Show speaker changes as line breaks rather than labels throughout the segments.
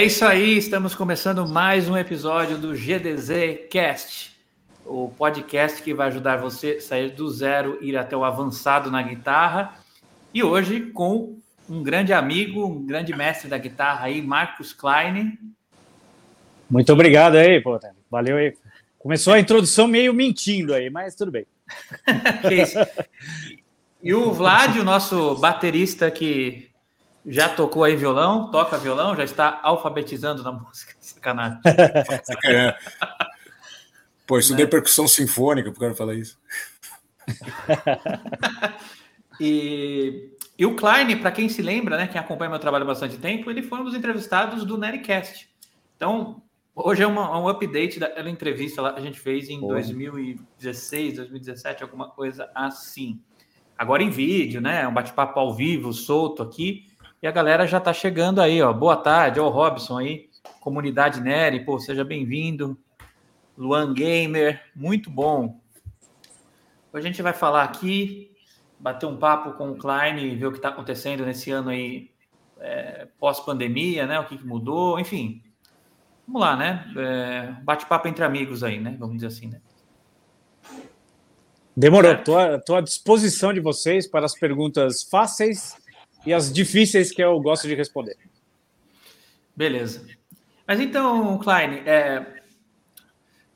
É isso aí, estamos começando mais um episódio do GDZ Cast, o podcast que vai ajudar você a sair do zero, ir até o avançado na guitarra. E hoje com um grande amigo, um grande mestre da guitarra aí, Marcos Klein.
Muito obrigado aí, pô. Valeu aí. Começou a introdução meio mentindo aí, mas tudo bem.
e o Vlad, o nosso baterista que já tocou aí violão, toca violão, já está alfabetizando na música. Sacanagem.
É. Pô, estudei né? percussão sinfônica, por que falar isso.
e, e o Klein, para quem se lembra, né, quem acompanha meu trabalho há bastante tempo, ele foi um dos entrevistados do Nericast. Então, hoje é uma, um update daquela entrevista lá que a gente fez em 2016, 2017, alguma coisa assim. Agora em vídeo, né? Um bate-papo ao vivo, solto aqui. E a galera já está chegando aí, ó. Boa tarde, ó, o Robson aí, comunidade Nery, pô, seja bem-vindo. Luan Gamer, muito bom. Hoje a gente vai falar aqui, bater um papo com o Klein e ver o que está acontecendo nesse ano aí é, pós-pandemia, né? O que, que, mudou, enfim. Vamos lá, né? É, Bate-papo entre amigos aí, né? Vamos dizer assim, né?
Demorou. Estou à disposição de vocês para as perguntas fáceis e as difíceis que eu gosto de responder.
Beleza. Mas então, Klein, é...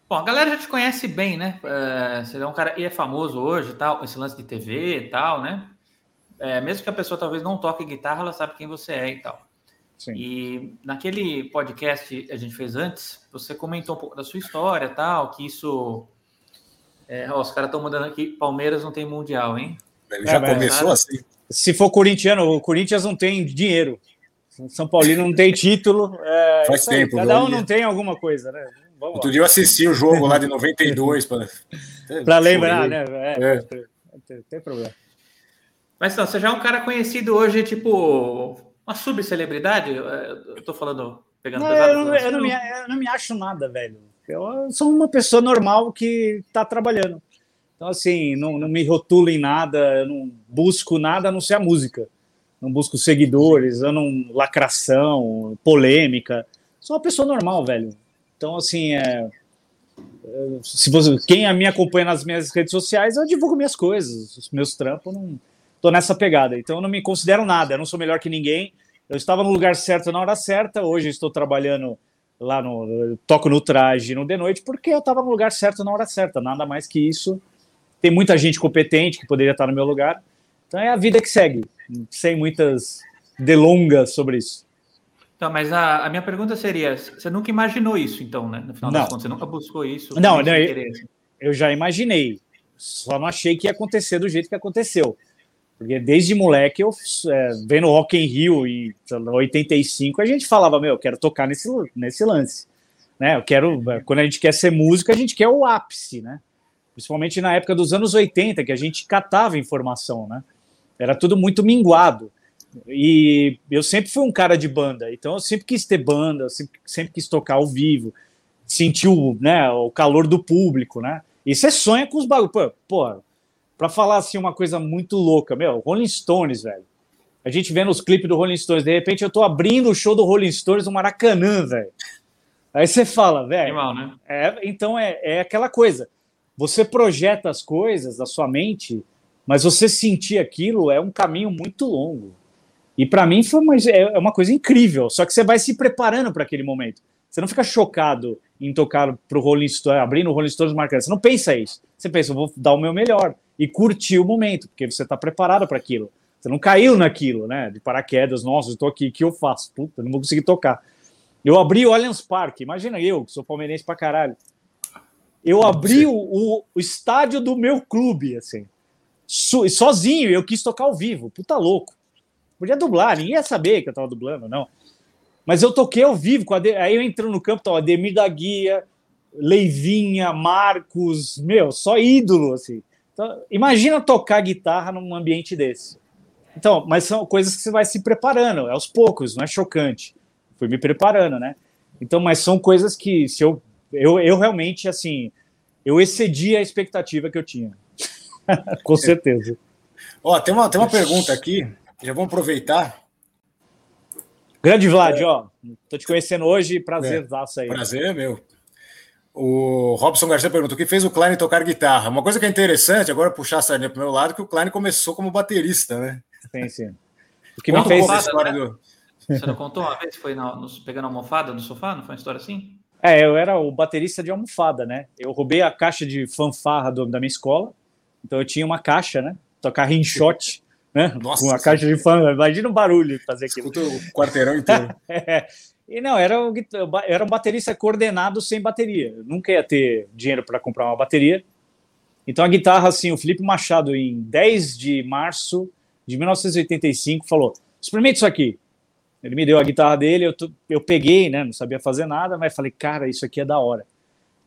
bom, a galera já te conhece bem, né? É, você é um cara e é famoso hoje, tal, esse lance de TV e tal, né? É, mesmo que a pessoa talvez não toque guitarra, ela sabe quem você é e tal. Sim. E naquele podcast que a gente fez antes, você comentou um pouco da sua história tal, que isso. É, ó, os caras estão mandando aqui, Palmeiras não tem mundial, hein?
Ele já é, começou assim
se for corintiano, o Corinthians não tem dinheiro. São Paulino não tem título. É,
Faz tempo.
Cada um não tem alguma coisa, né?
Vamos Outro lá. dia eu assisti o jogo lá de 92 para
para lembrar, né? É, é. Não tem problema.
Mas não, você já é um cara conhecido hoje, tipo, uma subcelebridade? Eu tô falando, pegando
não, pesado. Eu não, eu, não me, eu não me acho nada, velho. Eu sou uma pessoa normal que tá trabalhando. Então, assim, não, não me rotulo em nada, eu não busco nada a não ser a música. Não busco seguidores, eu não lacração, polêmica. Sou uma pessoa normal, velho. Então, assim, é, é se você, quem me acompanha nas minhas redes sociais, eu divulgo minhas coisas, os meus trampos, não tô nessa pegada. Então, eu não me considero nada, eu não sou melhor que ninguém. Eu estava no lugar certo na hora certa, hoje estou trabalhando lá no. toco no traje no de noite, porque eu estava no lugar certo na hora certa, nada mais que isso tem muita gente competente que poderia estar no meu lugar. Então é a vida que segue, sem muitas delongas sobre isso.
Tá, mas a, a, minha pergunta seria: você nunca imaginou isso, então, né? No final não. das contas, você nunca buscou isso?
Não, não eu, eu, já imaginei, só não achei que ia acontecer do jeito que aconteceu. Porque desde moleque, eu é, vendo Rock in Rio em 85, a gente falava: Meu, eu quero tocar nesse, nesse lance. Né? Eu quero, quando a gente quer ser músico, a gente quer o ápice, né? Principalmente na época dos anos 80, que a gente catava informação, né? Era tudo muito minguado. E eu sempre fui um cara de banda, então eu sempre quis ter banda, sempre, sempre quis tocar ao vivo, sentir o, né, o calor do público, né? E você sonha com os bagulhos. Pô, pô, pra falar assim uma coisa muito louca, meu, Rolling Stones, velho. A gente vendo os clipes do Rolling Stones, de repente eu tô abrindo o show do Rolling Stones no Maracanã, velho. Aí você fala, velho. Né? É, então é, é aquela coisa você projeta as coisas da sua mente, mas você sentir aquilo é um caminho muito longo. E para mim foi uma, é, é uma coisa incrível. Só que você vai se preparando para aquele momento. Você não fica chocado em tocar para o Rolling Stones, abrindo o Rolling Stones marcando. Você não pensa isso. Você pensa, eu vou dar o meu melhor e curtir o momento, porque você está preparado para aquilo. Você não caiu naquilo, né? De paraquedas, nossa, eu tô aqui, o que eu faço? Puta, não vou conseguir tocar. Eu abri o Allianz Parque, imagina eu, que sou palmeirense pra caralho. Eu abri o, o, o, estádio do meu clube, assim, so, sozinho, eu quis tocar ao vivo, puta louco. Podia dublar, ninguém ia saber que eu tava dublando, não. Mas eu toquei ao vivo, com aí eu entro no campo, tava Ademir da Guia, Leivinha, Marcos, meu, só ídolo, assim. Então, imagina tocar guitarra num ambiente desse. Então, mas são coisas que você vai se preparando, aos poucos, não é chocante. Fui me preparando, né? Então, mas são coisas que se eu eu, eu realmente, assim, eu excedi a expectativa que eu tinha. Com certeza.
Ó, tem uma, tem uma pergunta aqui, já vamos aproveitar.
Grande Vlad, ó. Tô te conhecendo hoje, prazer é, aí.
Prazer, meu. O Robson Garcia perguntou o que fez o Klein tocar guitarra. Uma coisa que é interessante, agora puxar a sardinha para o meu lado, que o Klein começou como baterista, né?
Sim, sim.
O que Conta me fez. a história né? do... Você não contou uma vez? Foi na, no, pegando a almofada no sofá? Não foi uma história assim?
É, eu era o baterista de almofada, né? Eu roubei a caixa de fanfarra do, da minha escola, então eu tinha uma caixa, né? Tocar rinshot, né? Nossa, Com a caixa de fanfarra. Imagina o barulho fazer aquilo.
Escuta o quarteirão inteiro.
é. E não, era, um, era um baterista coordenado sem bateria. Eu nunca ia ter dinheiro para comprar uma bateria. Então a guitarra, assim, o Felipe Machado, em 10 de março de 1985, falou: experimente isso aqui. Ele me deu a guitarra dele, eu, eu peguei, né? Não sabia fazer nada, mas falei, cara, isso aqui é da hora.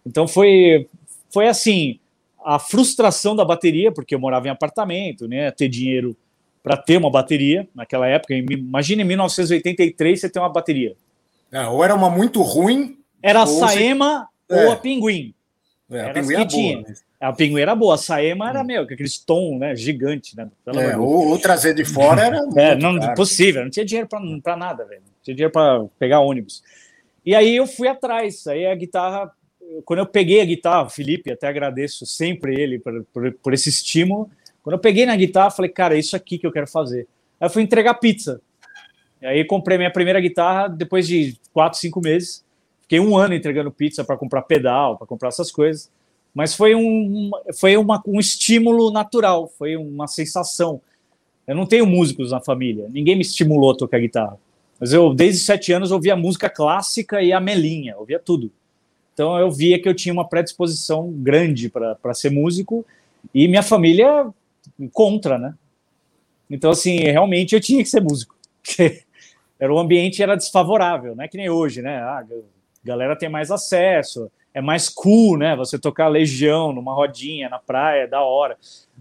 Então foi, foi assim, a frustração da bateria, porque eu morava em apartamento, né? Ter dinheiro para ter uma bateria naquela época. Imagina em 1983 você ter uma bateria.
É, ou era uma muito ruim.
Era a Saema você... ou é. a Pinguim.
É, a Pinguim era boa. Mas...
A boa, a Saema era, hum. meu, aquele tom, né, gigante, né?
É, ou, ou, trazer de fora era
é, não, caro. possível, não tinha dinheiro para nada, velho. Não tinha dinheiro para pegar ônibus. E aí eu fui atrás, aí a guitarra, quando eu peguei a guitarra, Felipe, até agradeço sempre ele por, por, por esse estímulo. Quando eu peguei na guitarra, falei, cara, é isso aqui que eu quero fazer. Aí eu fui entregar pizza. E aí comprei minha primeira guitarra depois de quatro, cinco meses. Fiquei um ano entregando pizza para comprar pedal, para comprar essas coisas. Mas foi, um, foi uma, um estímulo natural, foi uma sensação. Eu não tenho músicos na família, ninguém me estimulou a tocar guitarra. Mas eu, desde sete anos, ouvia música clássica e a melinha, ouvia tudo. Então eu via que eu tinha uma predisposição grande para ser músico e minha família contra, né? Então, assim, realmente eu tinha que ser músico. era o ambiente era desfavorável, não é que nem hoje, né? Ah, a galera tem mais acesso, é mais cool, né? Você tocar Legião numa rodinha na praia, é da hora.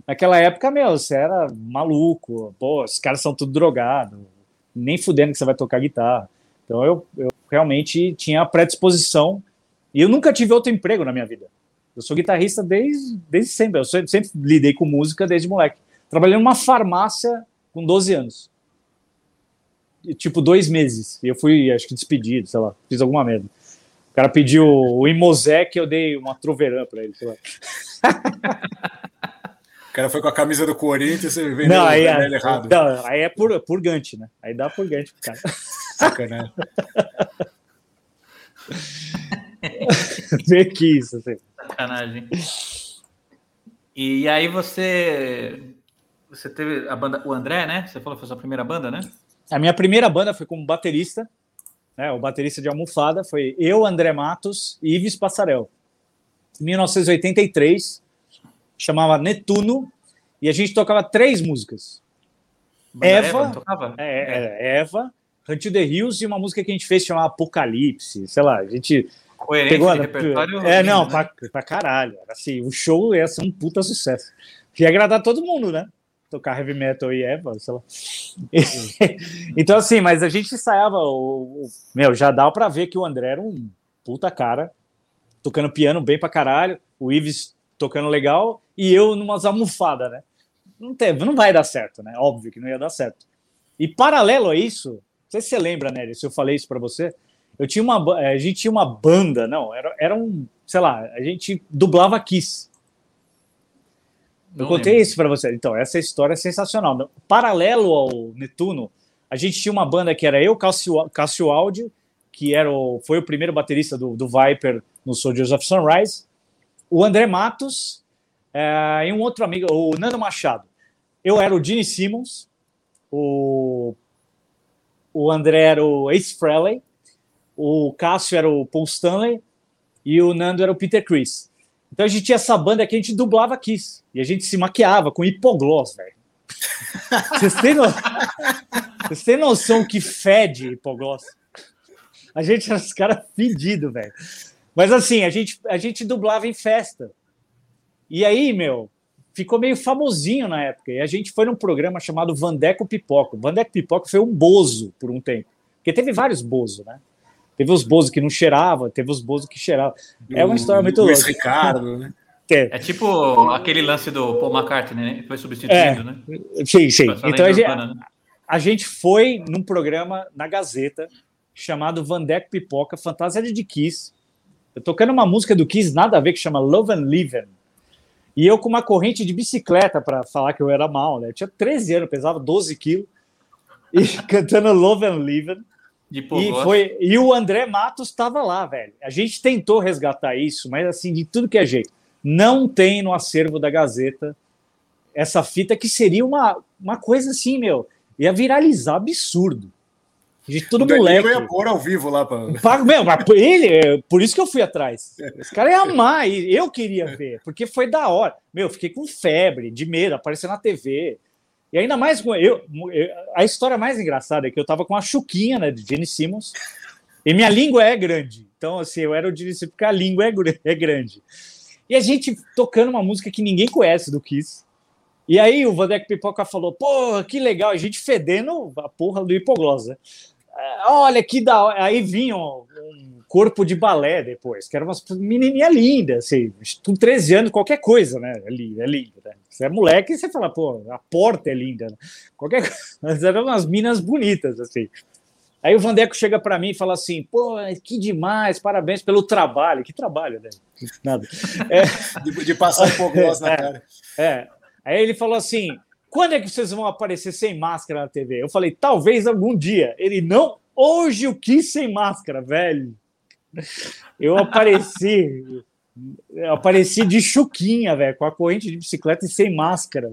Naquela época, meu, você era maluco, pô, os caras são tudo drogado, nem fudendo que você vai tocar guitarra. Então eu, eu realmente tinha a predisposição e eu nunca tive outro emprego na minha vida. Eu sou guitarrista desde, desde sempre, eu sempre, lidei com música desde moleque. Trabalhei numa farmácia com 12 anos tipo, dois meses. E eu fui, acho que, despedido, sei lá, fiz alguma merda. O cara pediu o Imosec, eu dei uma troverã para ele, sei lá.
O cara foi com a camisa do Corinthians, você vendeu
não, aí é, errado. Não, aí é por, purgante, né? Aí dá purgante pro cara. Sacanagem. Vê que isso, assim.
Sacanagem. E aí você você teve a banda, o André, né? Você falou que foi a sua primeira banda, né?
A minha primeira banda foi como baterista, né, o baterista de almofada foi eu, André Matos e Ives Passarel. Em 1983, chamava Netuno, e a gente tocava três músicas. Eva, Eva, é, é, Eva, Hunting the Hills e uma música que a gente fez chamada Apocalipse, sei lá, a gente
Coerente pegou repertório.
É, não, né? pra, pra caralho. Assim, o show ia ser um puta sucesso. Ia agradar todo mundo, né? Tocar heavy metal e Eva, sei lá. então, assim, mas a gente ensaiava. O, o, meu, já dá para ver que o André era um puta cara, tocando piano bem pra caralho, o Ives tocando legal e eu numas almofadas, né? Não, teve, não vai dar certo, né? Óbvio que não ia dar certo. E paralelo a isso, não sei se você lembra, Nery, se eu falei isso para você, eu tinha uma, a gente tinha uma banda, não, era, era um, sei lá, a gente dublava Kiss. Eu Não contei lembro. isso para você. Então, essa história é sensacional. Paralelo ao Netuno, a gente tinha uma banda que era eu, Cássio, Cássio Áudio, que era o, foi o primeiro baterista do, do Viper no Soldiers of Sunrise, o André Matos é, e um outro amigo, o Nando Machado. Eu era o Gene Simmons, o, o André era o Ace Frehley, o Cássio era o Paul Stanley e o Nando era o Peter Chris. Então a gente tinha essa banda que a gente dublava Kiss. E a gente se maquiava com hipogloss, velho. Vocês têm, no... Noção que fede hipogloss? A gente era os caras fedidos, velho. Mas assim, a gente, a gente dublava em festa. E aí, meu, ficou meio famosinho na época. E a gente foi num programa chamado Vandeco Pipoco. Vandeco Pipoco foi um bozo por um tempo. Porque teve vários bozos, né? Teve os bozos que não cheiravam, teve os bozos que cheiravam. É uma história muito louca.
Ricardo, né?
É. é tipo aquele lance do Paul McCartney, né? Foi substituído, é, né?
Sim, sim. Então a gente, né? a gente foi num programa na Gazeta chamado Vandeck Pipoca, Fantasia de Kiss. Eu tocando uma música do Kiss, nada a ver, que chama Love and Living. E eu com uma corrente de bicicleta para falar que eu era mal, né? Eu tinha 13 anos, pesava 12 quilos, e cantando Love and Living. E, foi, e o André Matos estava lá, velho. A gente tentou resgatar isso, mas assim, de tudo que é jeito. Não tem no acervo da Gazeta essa fita que seria uma, uma coisa assim, meu, ia viralizar absurdo. De todo o moleque.
ia pôr ao vivo lá para.
Meu, ele, é, por isso que eu fui atrás. Esse cara ia amar, e eu queria ver, porque foi da hora. Meu, fiquei com febre, de medo, apareceu na TV. E ainda mais com eu, a história mais engraçada é que eu tava com a chuquinha, né, de Gene Simmons, e minha língua é grande. Então, assim, eu era o Gene Simmons porque a língua é, é grande. E a gente tocando uma música que ninguém conhece do Kiss. E aí o Vandeck Pipoca falou: pô, que legal, a gente fedendo a porra do hipoglose. Né? É, olha que da hora. Aí vinha um corpo de balé depois, que era uma menininha linda, assim, com 13 anos, qualquer coisa, né? É linda, é linda. Né? Você é moleque e você fala, pô, a porta é linda. Né? Qualquer coisa. Mas eram umas minas bonitas, assim. Aí o Vandeco chega para mim e fala assim: pô, que demais, parabéns pelo trabalho. Que trabalho, né? Nada.
É... De, de, passar um pouco na
é,
cara.
É. Aí ele falou assim: quando é que vocês vão aparecer sem máscara na TV? Eu falei, talvez algum dia. Ele, não, hoje eu quis sem máscara, velho. Eu apareci, eu apareci de chuquinha, velho, com a corrente de bicicleta e sem máscara.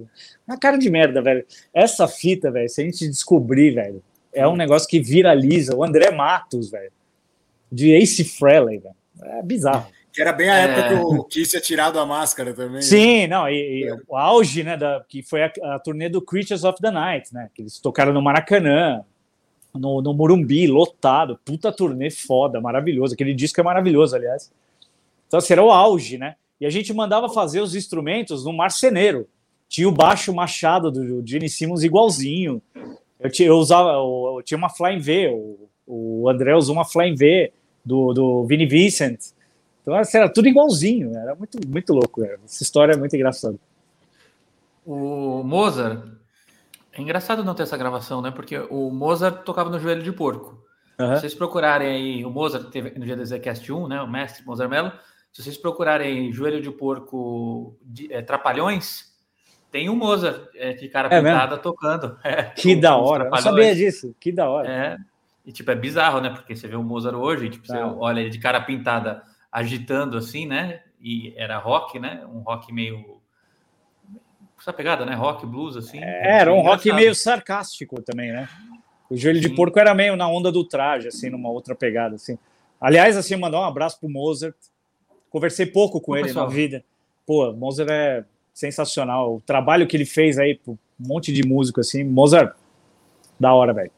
Uma cara de merda, velho. Essa fita, velho, se a gente descobrir, velho, é um negócio que viraliza. O André Matos, velho, de Ace Frehley, velho. É bizarro.
Que era bem a época é... que o Kiss tinha tirado a máscara também. Né?
Sim, não, e, e o auge, né, da, que foi a, a, turnê do Creatures of the Night, né, que eles tocaram no Maracanã, no, no Morumbi, lotado, puta turnê foda, maravilhoso, aquele disco é maravilhoso, aliás. Então, assim, era o auge, né, e a gente mandava fazer os instrumentos no marceneiro, tinha o baixo machado do Gene Simmons igualzinho, eu, tinha, eu usava, eu, eu tinha uma Flying V, o, o André usou uma Flying V do, do Vinnie Vincent, então assim, era tudo igualzinho, era muito, muito louco. Essa história é muito engraçada.
O Mozart. É engraçado não ter essa gravação, né? Porque o Mozart tocava no joelho de porco. Uhum. Se vocês procurarem aí, o Mozart teve no dia do Zcast 1, né? O mestre Mozart Mello. Se vocês procurarem joelho de porco de, é, Trapalhões, tem o Mozart é, de cara é pintada mesmo? tocando.
É, que da hora, eu sabia disso, que da hora.
É, e tipo, é bizarro, né? Porque você vê o Mozart hoje, tipo, você ah. olha ele de cara pintada agitando assim, né? E era rock, né? Um rock meio essa pegada, né? Rock, blues, assim.
É, era um rock meio sarcástico também, né? O joelho Sim. de porco era meio na onda do traje, assim, numa outra pegada, assim. Aliás, assim, mandar um abraço pro Mozart. Conversei pouco com ele pessoal. na vida. Pô, Mozart é sensacional. O trabalho que ele fez aí, um monte de músico, assim. Mozart, da hora, velho.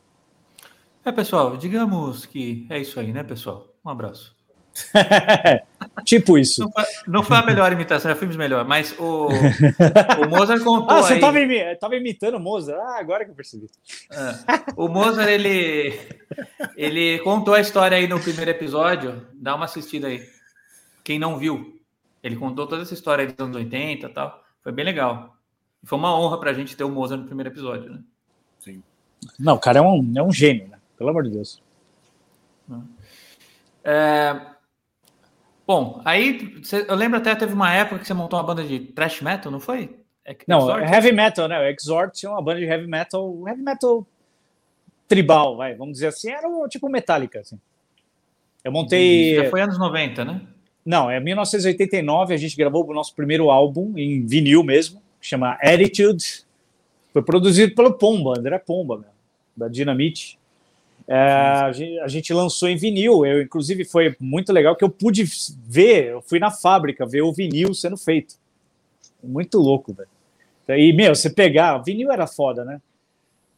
É, pessoal, digamos que é isso aí, né, pessoal? Um abraço.
tipo isso.
Não foi, não foi, a melhor imitação, já fomos melhor, mas o, o Mozart contou.
Ah, você
aí...
estava imitando o Mozart? Ah, agora que eu percebi.
É. O Mozart, ele, ele contou a história aí no primeiro episódio. Dá uma assistida aí. Quem não viu, ele contou toda essa história aí dos anos 80 e tal. Foi bem legal. Foi uma honra para a gente ter o Mozart no primeiro episódio, né?
Sim. Não, o cara é um, é um gênio, né? Pelo amor de Deus.
É, Bom, aí você, eu lembro até teve uma época que você montou uma banda de thrash metal, não foi?
É, não, Exort? heavy metal, né? O Exort tinha uma banda de heavy metal, heavy metal tribal, vai, vamos dizer assim, era tipo Metallica, assim. Eu montei.
Já foi anos 90, né?
Não, é 1989, a gente gravou o nosso primeiro álbum em vinil mesmo, que chama Attitude. Foi produzido pelo Pomba, André Pomba, meu, da Dynamite. É, a, gente, a, gente, lançou em vinil. Eu, inclusive, foi muito legal que eu pude ver. Eu fui na fábrica ver o vinil sendo feito. Muito louco, velho. E, meu, você pegar. Vinil era foda, né?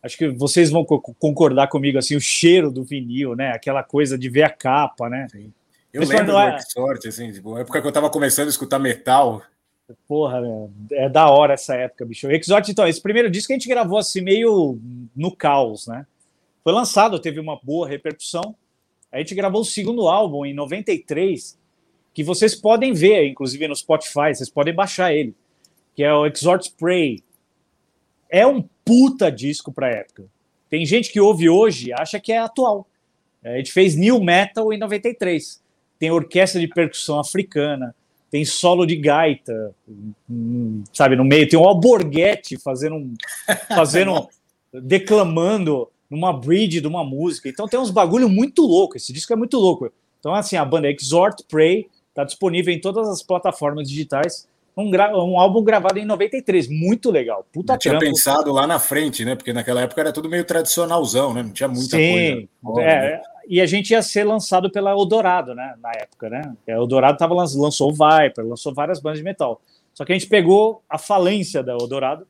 Acho que vocês vão co concordar comigo, assim, o cheiro do vinil, né? Aquela coisa de ver a capa, né? Sim.
Eu Mas lembro é... do sorte, assim, tipo, na época que eu tava começando a escutar metal.
Porra, meu, é da hora essa época, bicho. O Exort, então, esse primeiro disco a gente gravou assim, meio no caos, né? Foi lançado, teve uma boa repercussão. A gente gravou o segundo álbum em 93, que vocês podem ver, inclusive no Spotify, vocês podem baixar ele, que é o Exhort Spray. É um puta disco para época. tem gente que ouve hoje acha que é atual. A gente fez New Metal em 93. Tem orquestra de percussão africana, tem solo de gaita, sabe, no meio. Tem um alborguete fazendo um. Fazendo, declamando numa bridge de uma música. Então tem uns bagulho muito louco. Esse disco é muito louco. Então, assim, a banda Exhort Pray está disponível em todas as plataformas digitais. Um, um, álbum gravado em 93, muito legal. Puta
Eu tinha pensado lá na frente, né? Porque naquela época era tudo meio tradicionalzão, né? Não tinha muita
Sim, coisa. É, né? E a gente ia ser lançado pela Eldorado, né? Na época, né? A Eldorado tava, lançou o Viper, lançou várias bandas de metal. Só que a gente pegou a falência da Eldorado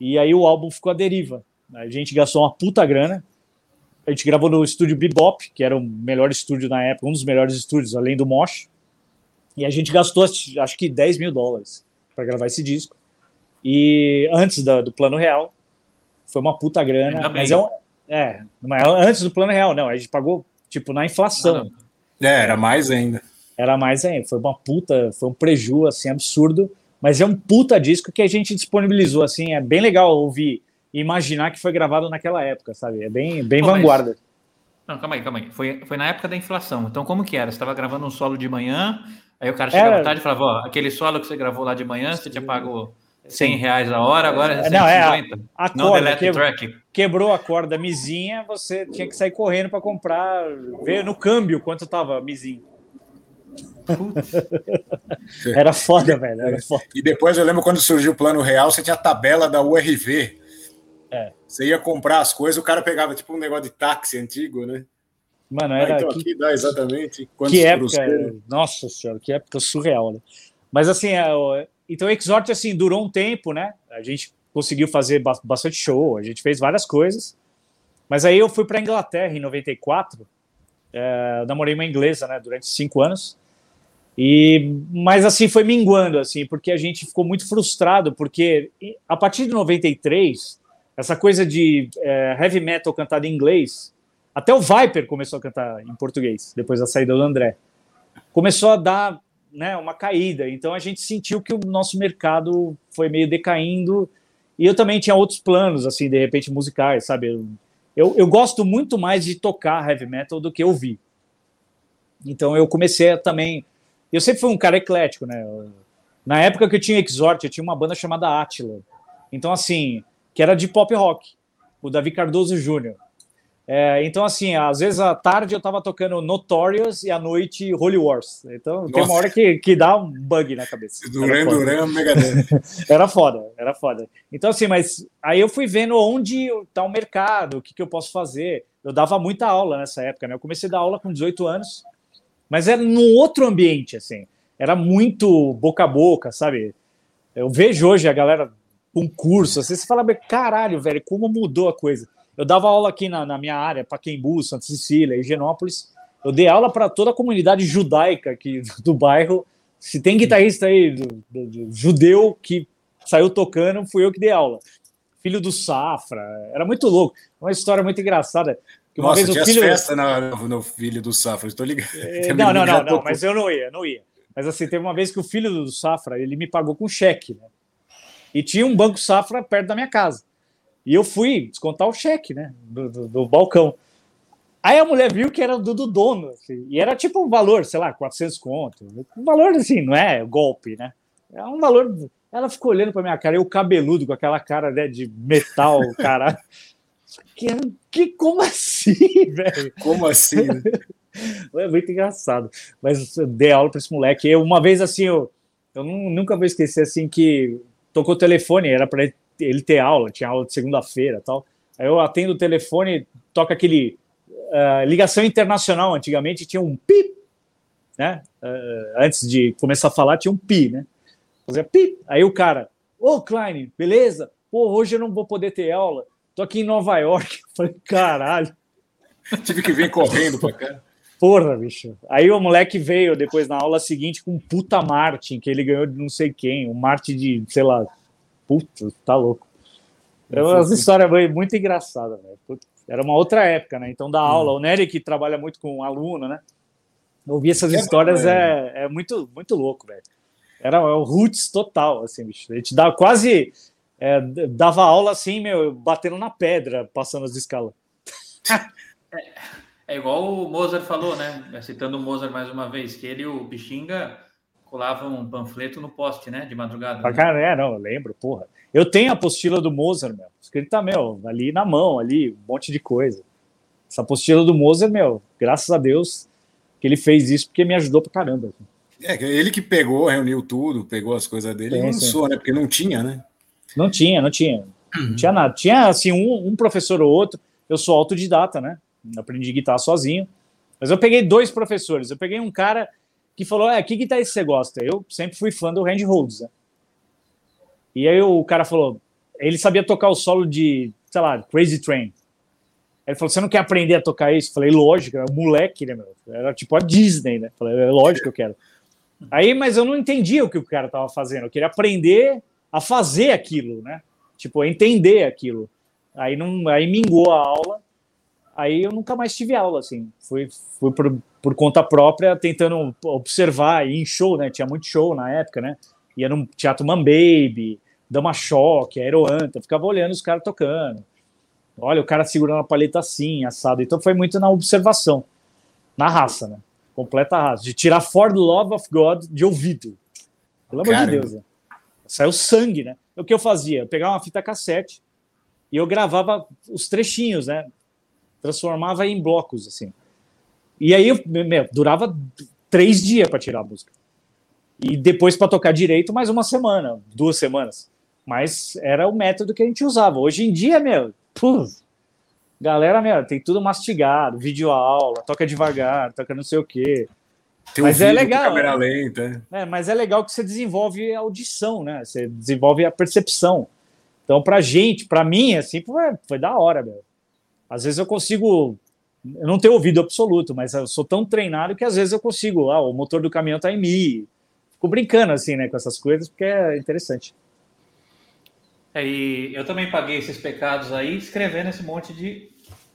e aí o álbum ficou à deriva. A gente gastou uma puta grana. A gente gravou no estúdio Bebop, que era o melhor estúdio na época, um dos melhores estúdios, além do Mosh. E a gente gastou, acho que 10 mil dólares para gravar esse disco. E antes da, do plano real, foi uma puta grana. Mas é, um, é, antes do plano real, não. A gente pagou, tipo, na inflação.
Ah, é, era mais ainda.
Era mais ainda. Foi uma puta, foi um preju, assim, absurdo. Mas é um puta disco que a gente disponibilizou, assim. É bem legal ouvir imaginar que foi gravado naquela época, sabe? É bem, bem Pô, vanguarda. Mas...
Não, calma aí, calma aí. Foi, foi na época da inflação. Então, como que era? Você estava gravando um solo de manhã, Aí o cara chegava é... tarde e falava, ó, aquele solo que você gravou lá de manhã, você tinha pago 100 reais a hora, agora é 150. Não, é
a, a não corda, que, track. Quebrou a corda mizinha, você tinha que sair correndo para comprar, ver no câmbio quanto estava a mizinha. era foda, velho. Era foda.
E depois eu lembro quando surgiu o plano real, você tinha a tabela da URV. É. Você ia comprar as coisas, o cara pegava tipo um negócio de táxi antigo, né?
Mano, era. Ah, então
que, aqui dá exatamente.
Que época. Nossa senhora, que época surreal, né? Mas assim, é, então o Exhort assim, durou um tempo, né? A gente conseguiu fazer bastante show, a gente fez várias coisas. Mas aí eu fui para Inglaterra em 94. É, eu namorei uma inglesa, né, durante cinco anos. E, mas assim foi minguando, assim, porque a gente ficou muito frustrado, porque a partir de 93, essa coisa de é, heavy metal cantado em inglês até o Viper começou a cantar em português, depois da saída do André. Começou a dar né, uma caída. Então a gente sentiu que o nosso mercado foi meio decaindo. E eu também tinha outros planos, assim, de repente musicais, sabe? Eu, eu gosto muito mais de tocar heavy metal do que ouvir. Então eu comecei a também. Eu sempre fui um cara eclético, né? Na época que eu tinha Exort, eu tinha uma banda chamada Attila. Então, assim, que era de pop rock. O Davi Cardoso Jr. É, então, assim, às vezes à tarde eu tava tocando Notorious e à noite Holy Wars. Então Nossa. tem uma hora que, que dá um bug na cabeça.
Duran Duran Megadeth.
era foda, era foda. Então, assim, mas aí eu fui vendo onde tá o mercado, o que, que eu posso fazer. Eu dava muita aula nessa época, né? Eu comecei a dar aula com 18 anos, mas era num outro ambiente, assim. Era muito boca a boca, sabe? Eu vejo hoje a galera com curso, assim, você fala, caralho, velho, como mudou a coisa. Eu dava aula aqui na, na minha área, Paquembu, Santa Cecília, Higienópolis. Eu dei aula para toda a comunidade judaica aqui do bairro. Se tem guitarrista aí do, do, do, judeu que saiu tocando, fui eu que dei aula. Filho do Safra, era muito louco. Uma história muito engraçada.
Que uma Nossa, vez o filho... festa no, no, filho do Safra, estou ligado.
É, não, não, não, não, mas eu não ia, não ia. Mas assim, teve uma vez que o filho do Safra, ele me pagou com cheque, né? E tinha um banco Safra perto da minha casa. E eu fui descontar o cheque, né? Do, do, do balcão. Aí a mulher viu que era do, do dono, assim, e era tipo um valor, sei lá, 400 contos. Um valor assim, não é golpe, né? É um valor. Ela ficou olhando para minha cara, eu cabeludo, com aquela cara né, de metal, cara. Que, que como assim, velho?
Como assim?
é muito engraçado. Mas eu dei aula para esse moleque. Eu, uma vez assim, eu, eu nunca vou esquecer assim que tocou o telefone, era para ele ter aula, tinha aula de segunda-feira tal. Aí eu atendo o telefone, toca aquele uh, ligação internacional. Antigamente tinha um pi, né? Uh, antes de começar a falar, tinha um pi, né? Fazia pi. Aí o cara, ô oh, Klein, beleza? Pô, hoje eu não vou poder ter aula. Tô aqui em Nova York. Eu falei, caralho.
Tive que vir correndo pra cá.
Porra, bicho. Aí o moleque veio depois na aula seguinte com um puta Martin, que ele ganhou de não sei quem, um Martin de, sei lá, Putz, tá louco. É uma história muito engraçada, velho. Era uma outra época, né? Então, da aula, hum. o Nery que trabalha muito com aluno, né? Ouvir essas é histórias bom, é, é muito, muito louco, velho. Era o roots total, assim, bicho. A gente dá quase. é, dava aula assim, meu, batendo na pedra, passando as escalas.
É, é, igual o Mozart falou, né? Citando o Mozart mais uma vez, que ele e o Bichinga colavam um panfleto no poste, né? De madrugada.
Né? Cara, é, não, eu lembro, porra. Eu tenho a apostila do Mozart, meu. Escrita, meu, ali na mão, ali, um monte de coisa. Essa apostila do Mozart, meu, graças a Deus que ele fez isso, porque me ajudou pra caramba.
É, ele que pegou, reuniu tudo, pegou as coisas dele sim, e lançou, né? Porque não tinha, né?
Não tinha, não tinha. Uhum. Não tinha nada. Tinha, assim, um, um professor ou outro. Eu sou autodidata, né? Aprendi guitarra sozinho. Mas eu peguei dois professores. Eu peguei um cara que falou: É, que guitarra você gosta? Eu sempre fui fã do Randy Rhodes, né? E aí o cara falou: Ele sabia tocar o solo de, sei lá, Crazy Train. Ele falou: Você não quer aprender a tocar isso? Eu falei: Lógico, era moleque, né, meu? Era tipo a Disney, né? Eu falei: É lógico que eu quero. Aí, mas eu não entendia o que o cara tava fazendo. Eu queria aprender a fazer aquilo, né? Tipo, entender aquilo. Aí não, aí mingou a aula. Aí eu nunca mais tive aula, assim. Fui, fui por, por conta própria tentando observar e em show, né? Tinha muito show na época, né? Ia no Teatro Man Baby, Dama Choque, Aeroanta, ficava olhando os caras tocando. Olha, o cara segurando a paleta assim, assado. Então foi muito na observação, na raça, né? Completa raça. De tirar For the Love of God de ouvido. Pelo amor de Deus. Né? Saiu sangue, né? O que eu fazia? Eu pegava uma fita cassete e eu gravava os trechinhos, né? Transformava em blocos, assim. E aí, meu, durava três dias para tirar a música. E depois para tocar direito, mais uma semana, duas semanas. Mas era o método que a gente usava. Hoje em dia, meu, puf, galera, meu, tem tudo mastigado, vídeo aula, toca devagar, toca não sei o quê.
Tem mas é legal. Câmera lenta.
É, mas é legal que você desenvolve a audição, né? Você desenvolve a percepção. Então, pra gente, pra mim, assim, foi, foi da hora, meu. Às vezes eu consigo. Eu não tenho ouvido absoluto, mas eu sou tão treinado que às vezes eu consigo. Ah, o motor do caminhão tá em Mi. Fico brincando, assim, né, com essas coisas, porque é interessante.
É, e eu também paguei esses pecados aí escrevendo esse monte de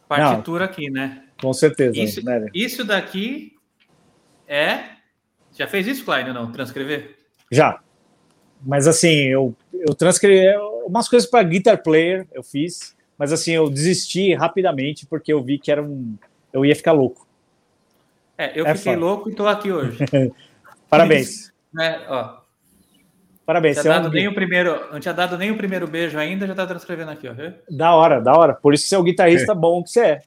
partitura não, aqui, né?
Com certeza.
Isso, né? isso daqui é. Já fez isso, Klein, não? Transcrever?
Já. Mas assim, eu, eu transcrevi umas coisas para Guitar Player, eu fiz, mas assim, eu desisti rapidamente porque eu vi que era um. Eu ia ficar louco.
É, eu é fiquei foda. louco e estou aqui hoje.
Parabéns.
É, ó.
Parabéns.
Não tinha, dado é um... nem o primeiro, não tinha dado nem o primeiro beijo ainda, já está transcrevendo aqui, ó.
Da hora, da hora. Por isso você é o guitarrista é. bom que você é.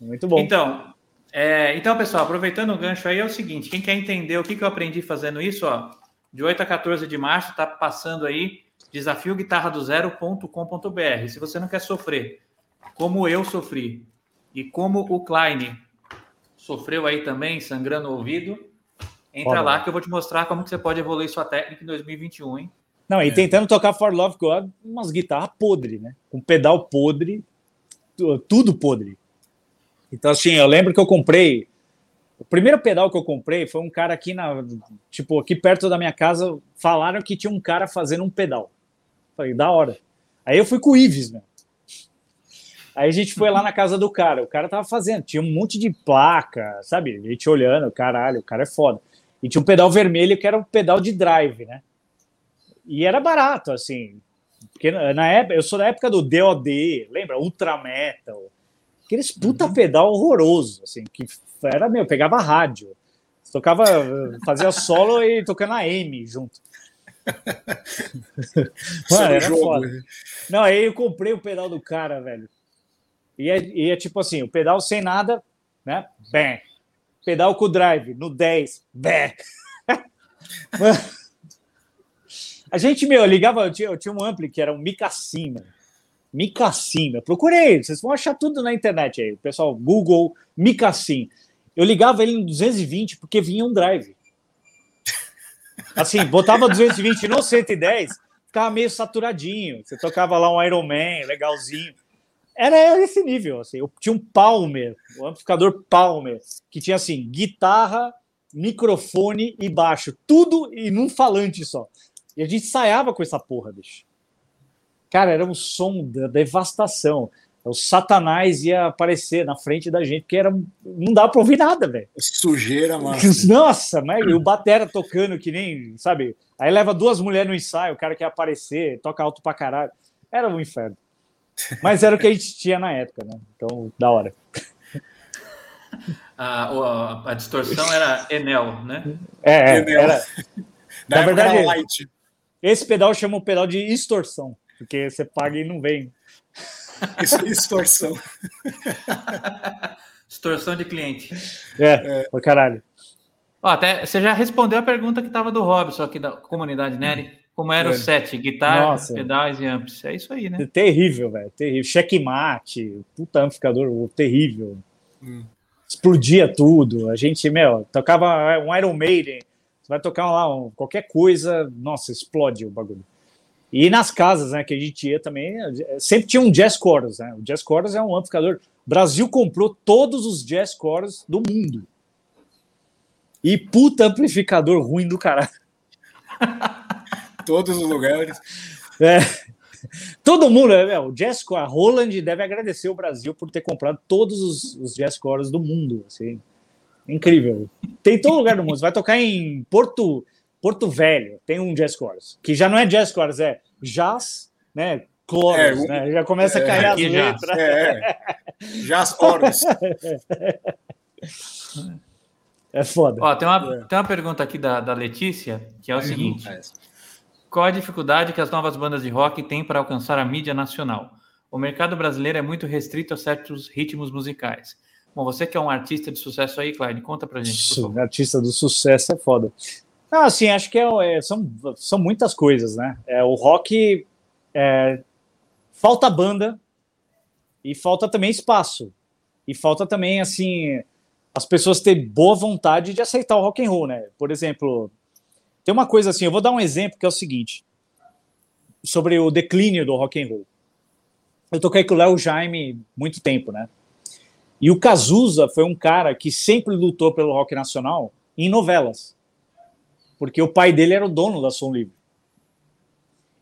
Muito bom.
Então, é, então, pessoal, aproveitando o gancho aí, é o seguinte: quem quer entender o que, que eu aprendi fazendo isso, ó, de 8 a 14 de março, tá passando aí desafio guitarra do zero.com.br. Se você não quer sofrer como eu sofri e como o Klein sofreu aí também, sangrando o ouvido, entra lá que eu vou te mostrar como que você pode evoluir sua técnica em 2021, hein?
Não, e é. tentando tocar For Love God, umas guitarras podre, né? Com pedal podre, tudo podre. Então, assim, eu lembro que eu comprei. O primeiro pedal que eu comprei foi um cara aqui na. Tipo, aqui perto da minha casa, falaram que tinha um cara fazendo um pedal. Falei, da hora. Aí eu fui com o Ives, né? Aí a gente foi lá na casa do cara. O cara tava fazendo, tinha um monte de placa, sabe? A gente olhando, caralho, o cara é foda. E tinha um pedal vermelho que era um pedal de drive, né? E era barato, assim. Porque na época, eu sou da época do DOD, lembra? Ultra Metal. Aqueles puta uhum. pedal horroroso, assim, que era, meu, pegava rádio. Tocava, fazia solo e tocando a M junto. Mano, era jogo. foda. Né? Não, aí eu comprei o pedal do cara, velho. E é, e é tipo assim, o pedal sem nada, né? Bem. Pedal com drive, no 10, bem. A gente, meu, ligava, eu tinha, eu tinha um ampli que era um. Micassim. Eu procurei, vocês vão achar tudo na internet aí. Pessoal, Google, Micassim. Eu ligava ele em 220 porque vinha um drive. Assim, botava 220 no 110, ficava meio saturadinho. Você tocava lá um Iron Man, legalzinho. Era esse nível, assim. Eu tinha um Palmer, um amplificador Palmer, que tinha assim, guitarra, microfone e baixo, tudo e num falante só. E a gente ensaiava com essa porra, bicho. Cara, era um som da devastação. O Satanás ia aparecer na frente da gente, que era não dava para ouvir nada, velho.
Sujeira, mano.
Nossa, mas o batera tocando que nem, sabe? Aí leva duas mulheres no ensaio, o cara quer aparecer, toca alto pra caralho. Era um inferno. Mas era o que a gente tinha na época, né? Então, da hora.
A, a, a distorção era Enel, né?
É, Enel. era. Na, na verdade, era esse pedal chama o pedal de extorsão, porque você paga e não vem.
Extorsão.
Extorsão de cliente.
É, é. caralho.
Ó, até, você já respondeu a pergunta que estava do Robson aqui da comunidade Nery. Como era é. o set? Guitarra, Nossa. pedais e amps. É isso aí, né?
Terrível, velho. Terrível. Checkmate, puta amplificador terrível. Hum. Explodia tudo. A gente, meu, tocava um Iron Maiden. Você vai tocar lá um, qualquer coisa, nossa, explode o bagulho. E nas casas, né, que a gente ia também, sempre tinha um Jazz Chorus, né? O Jazz Chorus é um amplificador. O Brasil comprou todos os Jazz Chorus do mundo. E puta amplificador ruim do caralho.
Todos os lugares.
É. Todo mundo, é, o Jazz a Roland deve agradecer o Brasil por ter comprado todos os, os Jazz Chorus do mundo. Assim. Incrível. Tem todo lugar do mundo. Você vai tocar em Porto, Porto Velho, tem um Jazz Chorus, que já não é Jazz Chorus, é Jazz, né? Chorus, é, né? Já começa a cair é, as letras. É,
Jazz Chorus.
É foda.
Ó, tem, uma, é. tem uma pergunta aqui da, da Letícia, que é o seguinte: Qual a dificuldade que as novas bandas de rock têm para alcançar a mídia nacional? O mercado brasileiro é muito restrito a certos ritmos musicais. Bom, você que é um artista de sucesso aí, Clyde, conta pra gente.
Artista do sucesso é foda. Não, assim, acho que é, é, são, são muitas coisas, né? É, o rock é, falta banda e falta também espaço. E falta também, assim, as pessoas terem boa vontade de aceitar o rock and roll, né? Por exemplo, tem uma coisa assim, eu vou dar um exemplo que é o seguinte, sobre o declínio do rock and roll. Eu toquei com o Léo Jaime muito tempo, né? E o Cazuza foi um cara que sempre lutou pelo rock nacional em novelas. Porque o pai dele era o dono da Som Livre.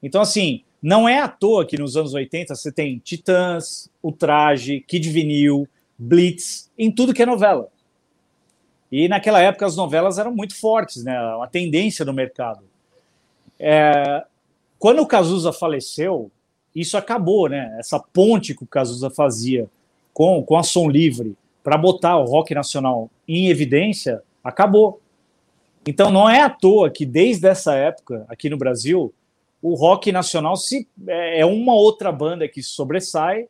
Então, assim, não é à toa que nos anos 80 você tem Titãs, O Traje, Kid Vinil, Blitz, em tudo que é novela. E naquela época as novelas eram muito fortes, né? Uma tendência no mercado. É, quando o Cazuza faleceu, isso acabou, né? Essa ponte que o Cazuza fazia com, com a Som Livre para botar o rock nacional em evidência, acabou. Então não é à toa que desde essa época, aqui no Brasil, o rock nacional se, é, é uma outra banda que sobressai,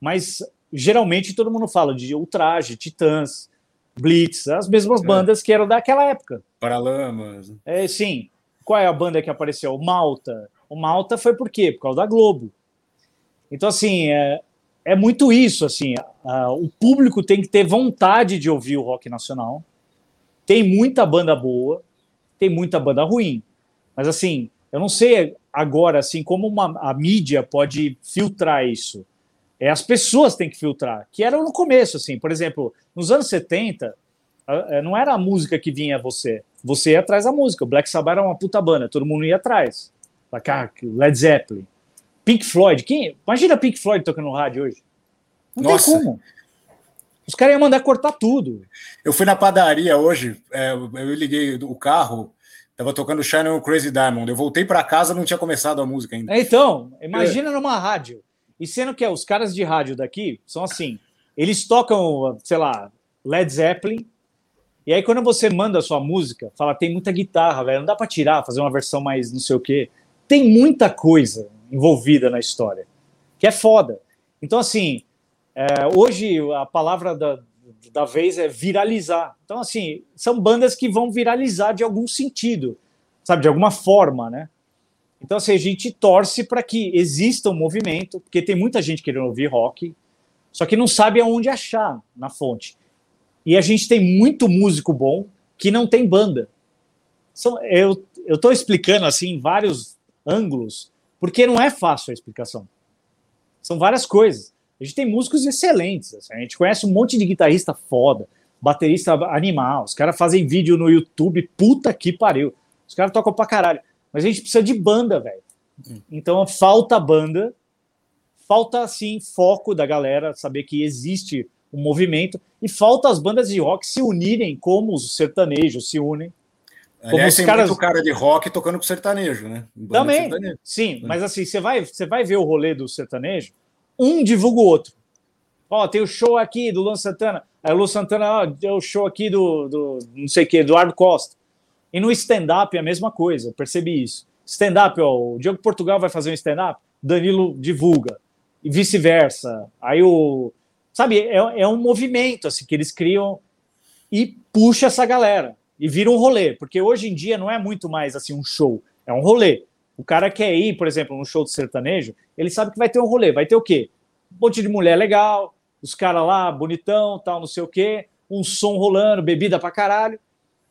mas geralmente todo mundo fala de Ultraje, Titãs, Blitz, as mesmas é. bandas que eram daquela época.
Paralamas.
É, sim. Qual é a banda que apareceu? O Malta. O Malta foi por quê? Por causa da Globo. Então, assim, é, é muito isso, assim, a, o público tem que ter vontade de ouvir o rock nacional. Tem muita banda boa, tem muita banda ruim. Mas, assim, eu não sei agora, assim, como uma, a mídia pode filtrar isso. É, as pessoas têm que filtrar, que era no começo, assim. Por exemplo, nos anos 70, é, não era a música que vinha a você. Você ia atrás da música. O Black Sabbath era uma puta banda, todo mundo ia atrás. Led Zeppelin. Pink Floyd. Quem... Imagina Pink Floyd tocando no rádio hoje. Não Nossa. tem como. Os caras iam mandar cortar tudo.
Eu fui na padaria hoje, é, eu liguei o carro, tava tocando Shine on Crazy Diamond. Eu voltei para casa, não tinha começado a música ainda.
Então, imagina é. numa rádio. E sendo que é, os caras de rádio daqui são assim, eles tocam, sei lá, Led Zeppelin, e aí quando você manda a sua música, fala, tem muita guitarra, velho, não dá para tirar, fazer uma versão mais não sei o quê. Tem muita coisa envolvida na história, que é foda. Então, assim, é, hoje a palavra da, da vez é viralizar. Então, assim, são bandas que vão viralizar de algum sentido, sabe, de alguma forma, né? Então, assim, a gente torce para que exista um movimento, porque tem muita gente querendo ouvir rock, só que não sabe aonde achar na fonte. E a gente tem muito músico bom que não tem banda. Eu estou explicando assim em vários ângulos, porque não é fácil a explicação. São várias coisas. A gente tem músicos excelentes. Assim, a gente conhece um monte de guitarrista foda, baterista animal. Os caras fazem vídeo no YouTube, puta que pariu. Os caras tocam pra caralho. Mas a gente precisa de banda, velho. Hum. Então falta banda, falta assim foco da galera saber que existe um movimento e falta as bandas de rock se unirem como os sertanejos se unem.
Como Aliás, os tem caras... muito cara de rock tocando com sertanejo, né?
Banda Também, sertanejo. sim. É. Mas assim, você vai, você vai ver o rolê do sertanejo, um divulga o outro. Ó, tem o show aqui do Luan Santana. Aí o Luan Santana, ó, tem o show aqui do, do não sei o que, Eduardo Costa. E no stand-up é a mesma coisa, percebi isso. Stand-up, ó, o Diogo Portugal vai fazer um stand-up, Danilo divulga. E vice-versa. Aí o. Sabe, é, é um movimento assim, que eles criam e puxa essa galera. E vira um rolê. Porque hoje em dia não é muito mais assim um show, é um rolê. O cara quer ir, por exemplo, num show de sertanejo, ele sabe que vai ter um rolê. Vai ter o quê? Um monte de mulher legal, os caras lá, bonitão, tal, não sei o quê, um som rolando, bebida pra caralho.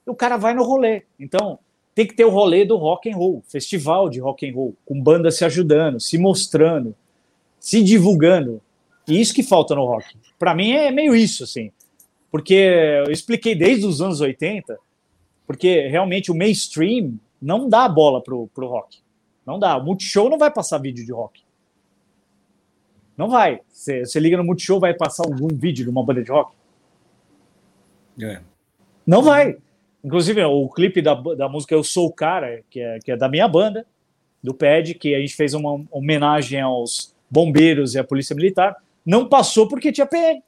E o cara vai no rolê. Então, tem que ter o rolê do rock and roll, festival de rock and roll, com banda se ajudando, se mostrando, se divulgando. E isso que falta no rock. Para mim é meio isso, assim. Porque eu expliquei desde os anos 80, porque realmente o mainstream não dá bola pro, pro rock. Não dá. O Multishow não vai passar vídeo de rock. Não vai. Você, liga no Multishow, vai passar algum vídeo de uma banda de rock? É. Não vai. Inclusive, o clipe da, da música Eu Sou o Cara, que é, que é da minha banda, do PED, que a gente fez uma homenagem aos bombeiros e à polícia militar, não passou porque tinha PM.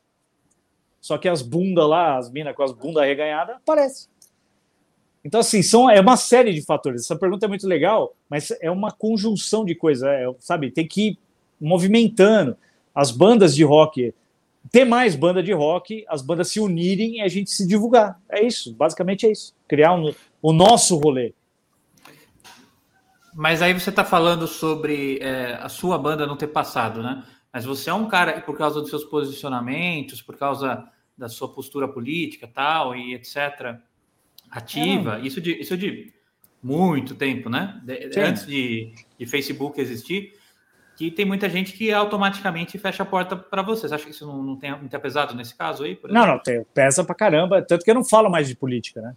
Só que as bundas lá, as minas com as bundas arreganhadas, aparecem. Então, assim, são, é uma série de fatores. Essa pergunta é muito legal, mas é uma conjunção de coisas, é, sabe? Tem que ir movimentando as bandas de rock ter mais banda de rock, as bandas se unirem e a gente se divulgar. É isso, basicamente é isso. Criar um, o nosso rolê.
Mas aí você está falando sobre é, a sua banda não ter passado, né? Mas você é um cara, por causa dos seus posicionamentos, por causa da sua postura política tal, e etc., ativa, é. isso, de, isso de muito tempo, né? De, antes de, de Facebook existir, que tem muita gente que automaticamente fecha a porta para você. Você acha que isso não, não, tem, não tem pesado nesse caso aí?
não, não, tem, pesa para caramba. Tanto que eu não falo mais de política, né?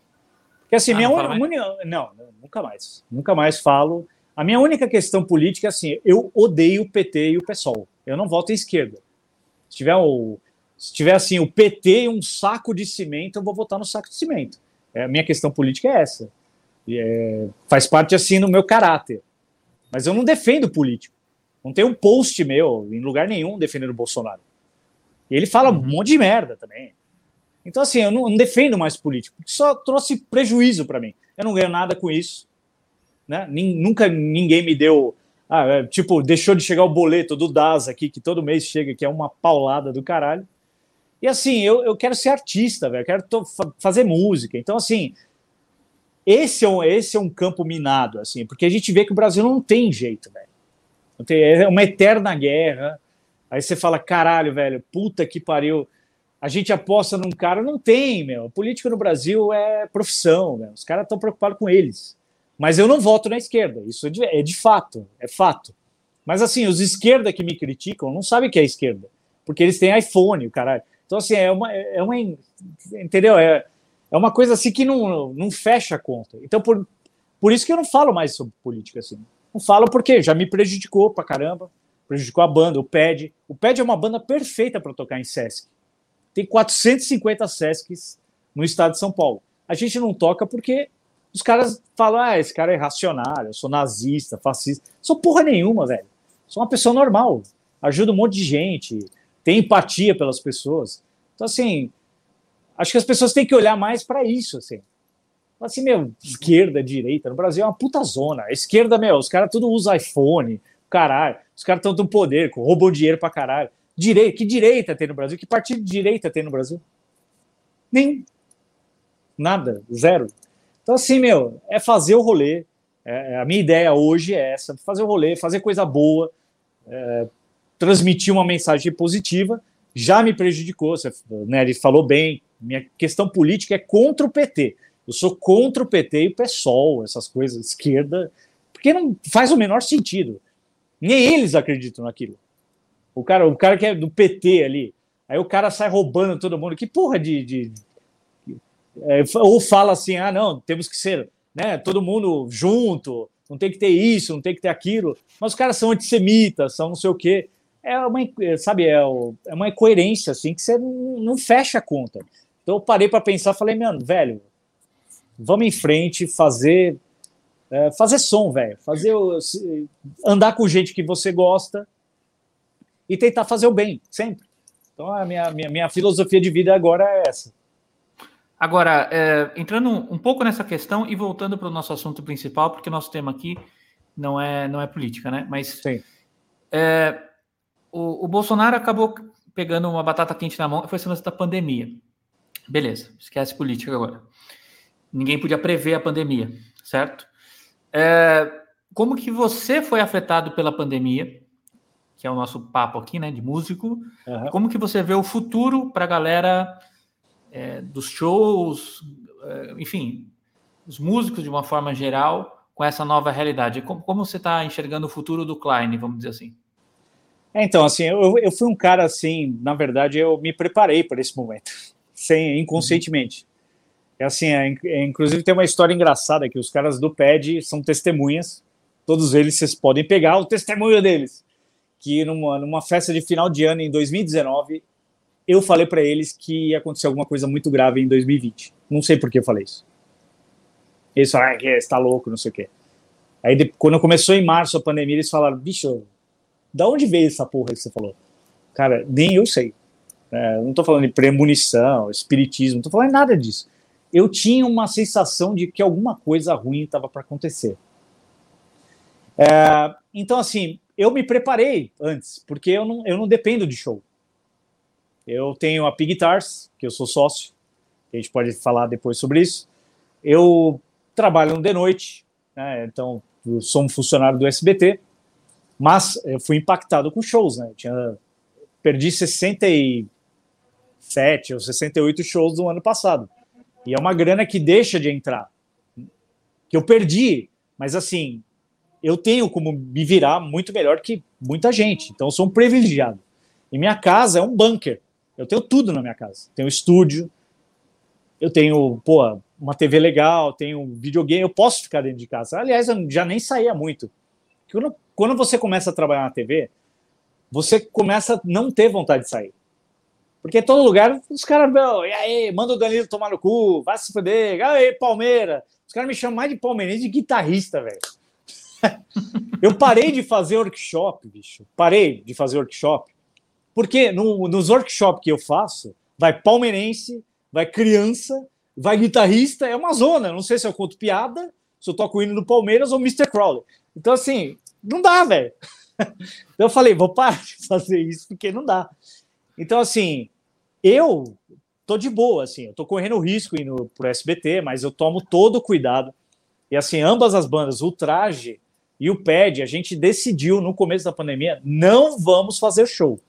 Porque assim, ah, minha única. Não, nunca mais. Nunca mais falo. A minha única questão política é assim: eu odeio o PT e o PSOL. Eu não voto em esquerda. Se tiver, o, se tiver assim, o PT e um saco de cimento, eu vou votar no saco de cimento. É, a minha questão política é essa. E, é, faz parte assim no meu caráter. Mas eu não defendo político. Não tem um post meu em lugar nenhum defendendo o Bolsonaro. E ele fala um uhum. monte de merda também. Então, assim, eu não, não defendo mais político, porque só trouxe prejuízo para mim. Eu não ganho nada com isso. Né? Nunca ninguém me deu. Ah, é, tipo, deixou de chegar o boleto do DAS aqui, que todo mês chega, que é uma paulada do caralho. E assim, eu, eu quero ser artista, velho, eu quero fazer música. Então, assim, esse é, um, esse é um campo minado, assim, porque a gente vê que o Brasil não tem jeito, velho. É uma eterna guerra. Aí você fala, caralho, velho, puta que pariu. A gente aposta num cara. Não tem, meu. Político no Brasil é profissão, meu. Os caras estão preocupados com eles. Mas eu não voto na esquerda. Isso é de, é de fato, é fato. Mas assim, os esquerda que me criticam não sabem que é esquerda. Porque eles têm iPhone, o caralho. Então, assim, é uma. É uma entendeu? É, é uma coisa assim que não, não fecha a conta. Então, por, por isso que eu não falo mais sobre política assim. Não falo porque já me prejudicou pra caramba. Prejudicou a banda, o PED. O PED é uma banda perfeita para tocar em Sesc. Tem 450 Sescs no estado de São Paulo. A gente não toca porque os caras falam: ah, esse cara é irracional, eu sou nazista, fascista. Sou porra nenhuma, velho. Sou uma pessoa normal. Ajudo um monte de gente, empatia pelas pessoas. Então, assim, acho que as pessoas têm que olhar mais para isso, assim assim, meu, esquerda, direita, no Brasil é uma puta zona. A esquerda, meu, os caras tudo usam iPhone, caralho. Os caras estão com poder, roubam dinheiro pra caralho. Direita, que direita tem no Brasil? Que partido de direita tem no Brasil? Nem Nada, zero. Então, assim, meu, é fazer o rolê. É, a minha ideia hoje é essa: fazer o rolê, fazer coisa boa, é, transmitir uma mensagem positiva. Já me prejudicou, você, né, ele falou bem. Minha questão política é contra o PT. Eu sou contra o PT e o PSOL, essas coisas, esquerda, porque não faz o menor sentido. Nem eles acreditam naquilo. O cara, o cara que é do PT ali, aí o cara sai roubando todo mundo. Que porra de. de é, ou fala assim: ah, não, temos que ser né, todo mundo junto, não tem que ter isso, não tem que ter aquilo. Mas os caras são antissemitas, são não sei o quê. É uma, sabe, é, é uma incoerência, assim, que você não, fecha a conta. Então eu parei para pensar, falei, mano, velho, vamos em frente, fazer é, fazer som, velho, fazer andar com gente que você gosta e tentar fazer o bem, sempre. Então a minha, minha, minha filosofia de vida agora é essa.
Agora, é, entrando um pouco nessa questão e voltando para o nosso assunto principal, porque nosso tema aqui não é, não é política, né? Mas é, o, o, Bolsonaro acabou pegando uma batata quente na mão, foi esse lance da pandemia. Beleza, esquece política agora. Ninguém podia prever a pandemia, certo? É, como que você foi afetado pela pandemia, que é o nosso papo aqui, né, de músico? Uhum. Como que você vê o futuro para a galera é, dos shows, é, enfim, os músicos de uma forma geral, com essa nova realidade? Como, como você está enxergando o futuro do Klein, vamos dizer assim?
É, então, assim, eu, eu fui um cara assim, na verdade, eu me preparei para esse momento, sem inconscientemente. É assim, é, é, inclusive tem uma história engraçada que os caras do PED são testemunhas, todos eles vocês podem pegar o testemunho deles, que numa, numa festa de final de ano em 2019, eu falei para eles que ia acontecer alguma coisa muito grave em 2020. Não sei por que eu falei isso. Eles falaram, ah, que está louco, não sei o quê. Aí, quando começou em março a pandemia, eles falaram, bicho, da onde veio essa porra que você falou? Cara, nem eu sei. É, não tô falando de premonição, espiritismo, não tô falando nada disso eu tinha uma sensação de que alguma coisa ruim estava para acontecer. É, então, assim, eu me preparei antes, porque eu não, eu não dependo de show. Eu tenho a Pig Guitars, que eu sou sócio, a gente pode falar depois sobre isso. Eu trabalho de noite, né, então sou um funcionário do SBT, mas eu fui impactado com shows, né? Eu tinha, perdi 67 ou 68 shows no ano passado. E é uma grana que deixa de entrar. Que eu perdi, mas assim, eu tenho como me virar muito melhor que muita gente. Então eu sou um privilegiado. E minha casa é um bunker. Eu tenho tudo na minha casa. Tenho estúdio, eu tenho, pô, uma TV legal, tenho videogame, eu posso ficar dentro de casa. Aliás, eu já nem saía muito. Quando, quando você começa a trabalhar na TV, você começa a não ter vontade de sair. Porque todo lugar, os caras, e aí, manda o Danilo tomar no cu, vai se fuder, aí, Palmeira. Os caras me chamam mais de palmeirense de guitarrista, velho. eu parei de fazer workshop, bicho. Parei de fazer workshop. Porque no, nos workshops que eu faço, vai palmeirense, vai criança, vai guitarrista, é uma zona. Não sei se eu conto piada, se eu toco o hino do Palmeiras ou Mr. Crowley. Então, assim, não dá, velho. Então eu falei, vou parar de fazer isso, porque não dá. Então, assim, eu tô de boa, assim, eu tô correndo risco indo pro SBT, mas eu tomo todo o cuidado. E assim, ambas as bandas, o Traje e o PED, a gente decidiu no começo da pandemia, não vamos fazer show.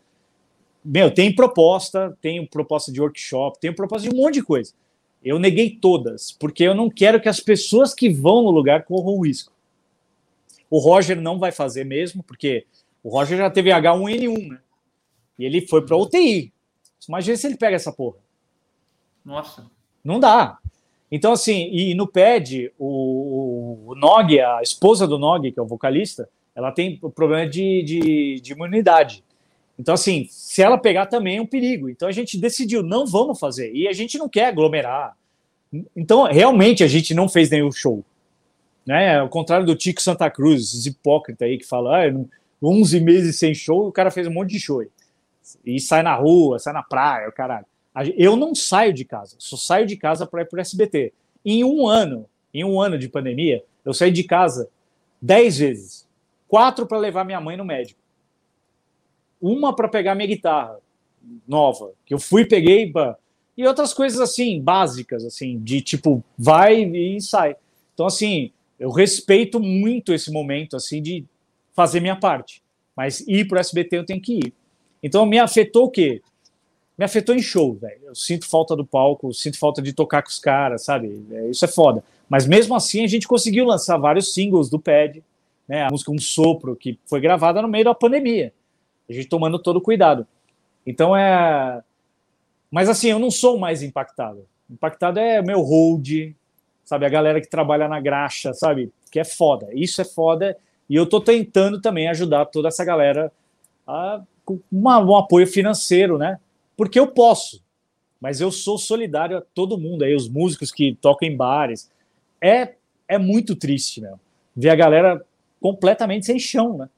Meu, tem proposta, tem proposta de workshop, tem proposta de um monte de coisa. Eu neguei todas, porque eu não quero que as pessoas que vão no lugar corram risco. O Roger não vai fazer mesmo, porque o Roger já teve H1N1, né? E ele foi para UTI. Imagina se ele pega essa porra.
Nossa.
Não dá. Então, assim, e no PED, o, o Nog, a esposa do Nog, que é o vocalista, ela tem problema de, de, de imunidade. Então, assim, se ela pegar também é um perigo. Então a gente decidiu, não vamos fazer. E a gente não quer aglomerar. Então, realmente, a gente não fez nenhum show. Né? Ao contrário do Tico Santa Cruz, esses hipócritas aí que falam, ah, 11 meses sem show, o cara fez um monte de show. E sai na rua, sai na praia, o caralho. Eu não saio de casa, só saio de casa para ir para o SBT. Em um ano, em um ano de pandemia, eu saí de casa dez vezes. Quatro para levar minha mãe no médico. Uma para pegar minha guitarra nova, que eu fui, peguei, e outras coisas assim, básicas, assim, de tipo, vai e sai. Então, assim, eu respeito muito esse momento, assim, de fazer minha parte. Mas ir para o SBT eu tenho que ir. Então me afetou o quê? Me afetou em show, velho. Eu sinto falta do palco, sinto falta de tocar com os caras, sabe? É, isso é foda. Mas mesmo assim a gente conseguiu lançar vários singles do Pad, né? A música Um Sopro, que foi gravada no meio da pandemia. A gente tomando todo cuidado. Então é. Mas assim, eu não sou mais impactado. Impactado é meu hold, sabe? A galera que trabalha na graxa, sabe? Que é foda. Isso é foda. E eu tô tentando também ajudar toda essa galera a uma, um apoio financeiro, né? Porque eu posso, mas eu sou solidário a todo mundo, aí os músicos que tocam em bares. É, é muito triste, né? Ver a galera completamente sem chão, né?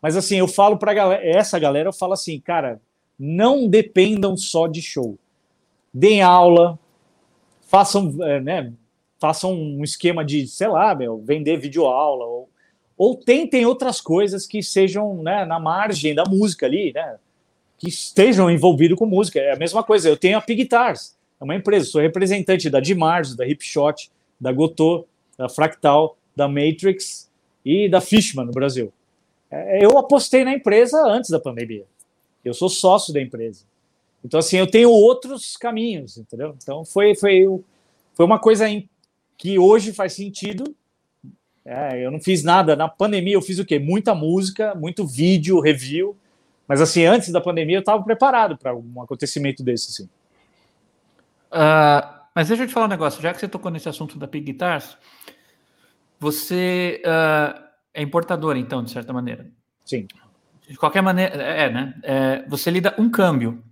Mas assim, eu falo para essa galera, eu falo assim, cara, não dependam só de show. Deem aula, façam, é, né, façam um esquema de, sei lá, meu, vender videoaula, ou, ou tentem outras coisas que sejam né, na margem da música ali, né? Que estejam envolvidos com música. É a mesma coisa, eu tenho a Pig é uma empresa, sou representante da Dimarzo, da Hipshot, da Gotô, da Fractal, da Matrix e da Fishman no Brasil. É, eu apostei na empresa antes da pandemia. Eu sou sócio da empresa. Então, assim, eu tenho outros caminhos, entendeu? Então, foi, foi, foi uma coisa que hoje faz sentido. É, eu não fiz nada. Na pandemia, eu fiz o quê? Muita música, muito vídeo, review. Mas, assim, antes da pandemia, eu estava preparado para um acontecimento desse, assim.
Uh, mas deixa eu te falar um negócio. Já que você tocou nesse assunto da Pig Guitars, você... Uh é importadora, então, de certa maneira.
Sim.
De qualquer maneira, é, é, né? É, você lida um câmbio.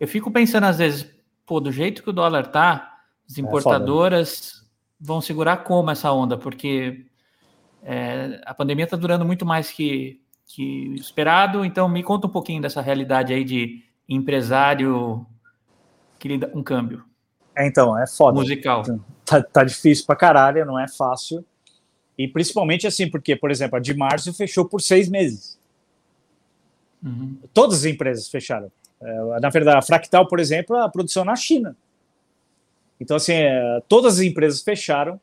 Eu fico pensando, às vezes, pô, do jeito que o dólar tá, as é importadoras é vão segurar como essa onda? Porque é, a pandemia está durando muito mais que, que esperado. Então, me conta um pouquinho dessa realidade aí de empresário que lida um câmbio.
É, então, é foda.
Musical.
Tá, tá difícil pra caralho, não é fácil. E principalmente assim, porque, por exemplo, a de março fechou por seis meses. Uhum. Todas as empresas fecharam. É, na verdade, a Fractal, por exemplo, a produção na China. Então, assim, é, todas as empresas fecharam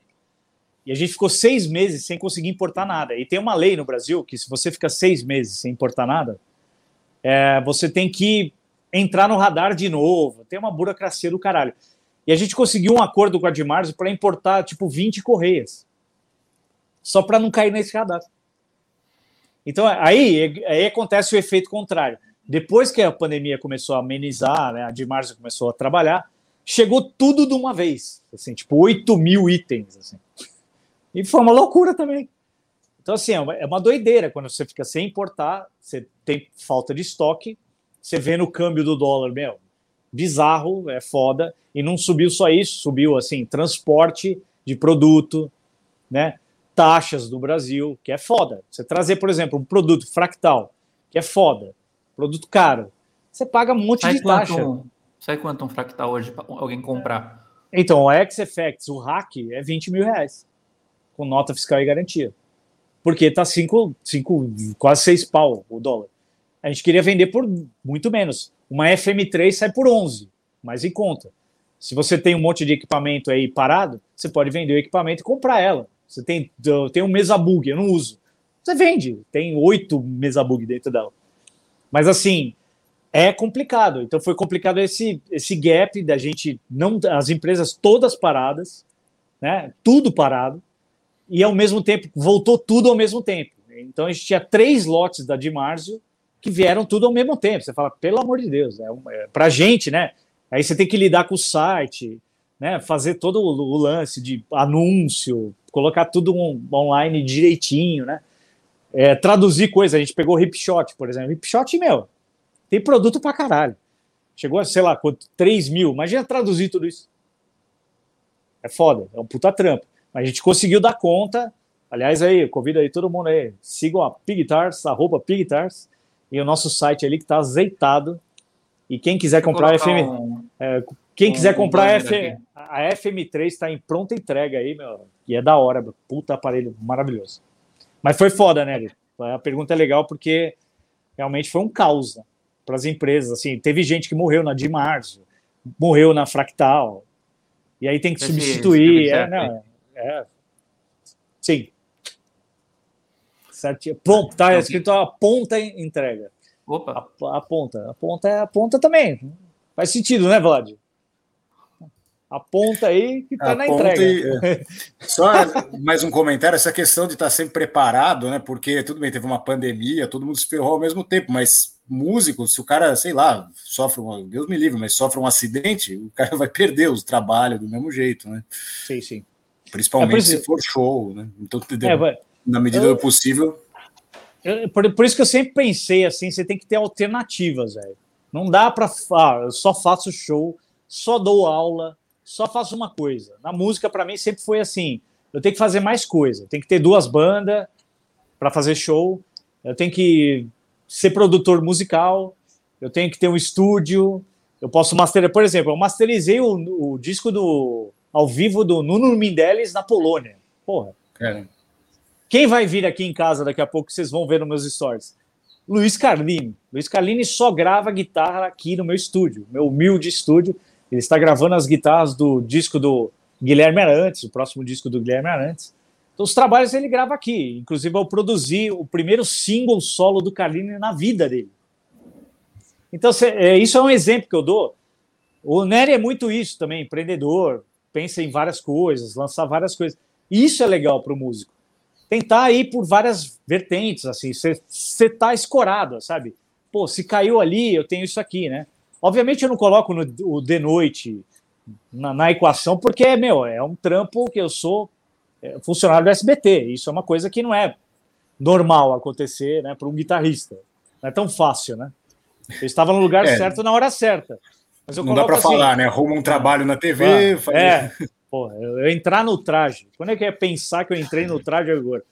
e a gente ficou seis meses sem conseguir importar nada. E tem uma lei no Brasil que, se você fica seis meses sem importar nada, é, você tem que entrar no radar de novo. Tem uma burocracia do caralho. E a gente conseguiu um acordo com a Dimarzo para importar, tipo, 20 correias só para não cair nesse radar. Então, aí, aí acontece o efeito contrário. Depois que a pandemia começou a amenizar, né, a de março começou a trabalhar, chegou tudo de uma vez. Assim, tipo, 8 mil itens. Assim. E foi uma loucura também. Então, assim, é uma, é uma doideira quando você fica sem importar, você tem falta de estoque, você vê no câmbio do dólar, meu, bizarro, é foda. E não subiu só isso, subiu, assim, transporte de produto, né? taxas do Brasil, que é foda. Você trazer, por exemplo, um produto fractal, que é foda, produto caro, você paga um monte sai de quanto, taxa.
Sai quanto um fractal hoje para alguém comprar?
Então, o XFX, o hack, é 20 mil reais, com nota fiscal e garantia. Porque tá cinco, cinco, quase 6 pau o dólar. A gente queria vender por muito menos. Uma FM3 sai por 11, mais em conta. Se você tem um monte de equipamento aí parado, você pode vender o equipamento e comprar ela. Você tem, tem um Mesabug, eu não uso. Você vende, tem oito Mesabug dentro dela. Mas assim, é complicado. Então foi complicado esse, esse gap da gente não as empresas todas paradas, né? Tudo parado e ao mesmo tempo voltou tudo ao mesmo tempo. Então a gente tinha três lotes da Dimarzio que vieram tudo ao mesmo tempo. Você fala, pelo amor de Deus, é, é para gente, né? Aí você tem que lidar com o site, né? Fazer todo o, o lance de anúncio, colocar tudo um, online direitinho, né? É, traduzir coisas. A gente pegou o Hipshot, por exemplo. Hipshot, meu, tem produto pra caralho. Chegou a, sei lá, quanto, 3 mil. Imagina traduzir tudo isso. É foda, é um puta trampo. Mas a gente conseguiu dar conta. Aliás, aí, convido aí todo mundo aí. Sigam a Pigtars, arroba Pigtars, e o nosso site ali que tá azeitado. E quem quiser comprar a FM. Um, é, quem um, quiser comprar um FM, a FM3 está em pronta entrega aí, meu. E é da hora, puta aparelho maravilhoso. Mas foi foda, né, A pergunta é legal porque realmente foi um caos né, para as empresas. Assim, teve gente que morreu na de março, morreu na Fractal, e aí tem que esse, substituir. É, não, é, sim. Certo. Ponto, tá então, escrito a ponta entrega.
Opa.
A, a, ponta. A ponta é a ponta também. Faz sentido, né, Vlad? Aponta aí que está na entrega. E,
é. Só mais um comentário: essa questão de estar tá sempre preparado, né? Porque tudo bem, teve uma pandemia, todo mundo se ferrou ao mesmo tempo, mas músico, se o cara, sei lá, sofre um, Deus me livre, mas sofre um acidente, o cara vai perder os trabalhos do mesmo jeito, né?
Sim, sim.
Principalmente é se for show, né? Então, é, na medida eu, do possível.
eu, por, por, isso que eu sempre pensei assim, você tem que ter alternativas, velho. Não dá para ah, eu só faço show, só dou aula, só faço uma coisa. Na música para mim sempre foi assim, eu tenho que fazer mais coisa, tem que ter duas bandas para fazer show, eu tenho que ser produtor musical, eu tenho que ter um estúdio, eu posso masterizar, por exemplo, eu masterizei o, o disco do ao vivo do Nuno Mindeles na Polônia. Porra. Quem vai vir aqui em casa daqui a pouco, vocês vão ver nos meus stories. Luiz Carlini. Luiz Carlini só grava guitarra aqui no meu estúdio, meu humilde estúdio. Ele está gravando as guitarras do disco do Guilherme Arantes, o próximo disco do Guilherme Arantes. Então, os trabalhos ele grava aqui. Inclusive, eu produzi o primeiro single solo do Carlini na vida dele. Então, é, isso é um exemplo que eu dou. O Nery é muito isso também, empreendedor, pensa em várias coisas, lançar várias coisas. Isso é legal para o músico. Tentar ir por várias vertentes, assim, você tá escorado, sabe? Pô, se caiu ali, eu tenho isso aqui, né? Obviamente eu não coloco no, o de noite na, na, equação, porque, meu, é um trampo que eu sou é, funcionário do SBT. Isso é uma coisa que não é normal acontecer, né, para um guitarrista. Não é tão fácil, né? Eu estava no lugar é. certo na hora certa.
não dá para assim, falar, né? Arruma um trabalho na TV.
Ah, faz... É, porra, eu entrar no traje. Quando é que é pensar que eu entrei no traje agora?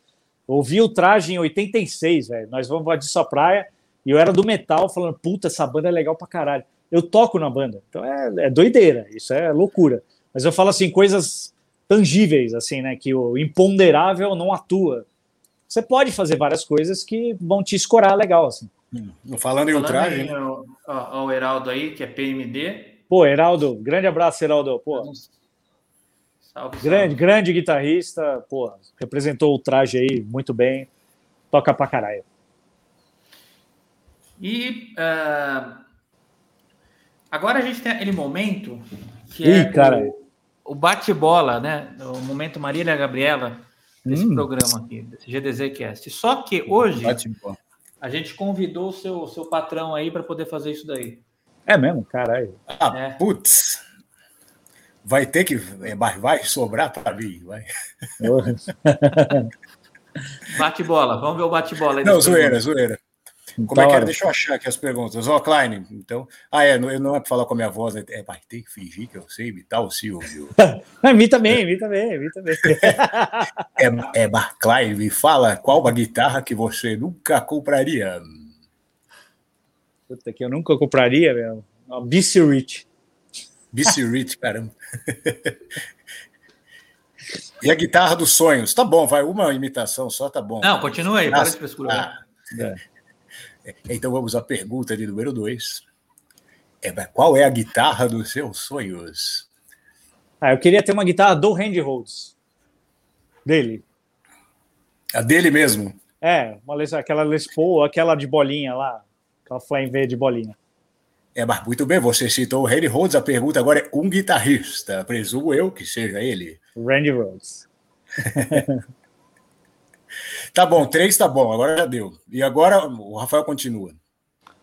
ouvi o traje em 86, velho. Nós vamos para sua praia e eu era do metal falando, puta, essa banda é legal pra caralho. Eu toco na banda. Então é, é doideira, isso é loucura. Mas eu falo assim, coisas tangíveis, assim, né? Que o imponderável não atua. Você pode fazer várias coisas que vão te escorar legal, assim.
Hum, falando em ultraje.
Ó, o Heraldo aí, que é PMD.
Pô, Heraldo, grande abraço, Heraldo. Pô. Salve, grande, salve. grande guitarrista, pô, representou o traje aí muito bem, toca pra caralho.
E uh, agora a gente tem aquele momento que
Ih, é cara.
o, o bate-bola, né? O momento Marília Gabriela desse hum. programa aqui, desse GDZ Cast. Só que hoje a gente convidou o seu, seu patrão aí para poder fazer isso daí.
É mesmo? Caralho.
Ah, é. putz. Vai ter que. É, vai sobrar para mim. Vai.
bate bola, vamos ver o bate bola aí.
Não, zoeira, zoeira. Como é que era? Deixa eu achar aqui as perguntas. Ó, oh, Klein, então. Ah, é, não, não é para falar com a minha voz, é, é vai ter que fingir que eu sei imitar o Silvio.
é, mim também, mim também, mim também.
é, é, Klein, me fala qual uma guitarra que você nunca compraria?
Puta, que eu nunca compraria, meu. Uma BC Rich.
BC Rich, caramba. e a guitarra dos sonhos? Tá bom, vai, uma imitação só, tá bom.
Não, continua aí, para de frescura. Ah, é.
Então vamos à pergunta de número dois. É, qual é a guitarra dos seus sonhos?
Ah, eu queria ter uma guitarra do Randy Rhodes. Dele.
A dele mesmo?
É, uma, aquela Les Paul, aquela de bolinha lá. Aquela Flame V de bolinha.
É, mas muito bem, você citou o Randy Rhodes, a pergunta agora é um guitarrista. Presumo eu que seja ele.
Randy Rhodes.
Tá bom, três tá bom, agora já deu. E agora o Rafael continua.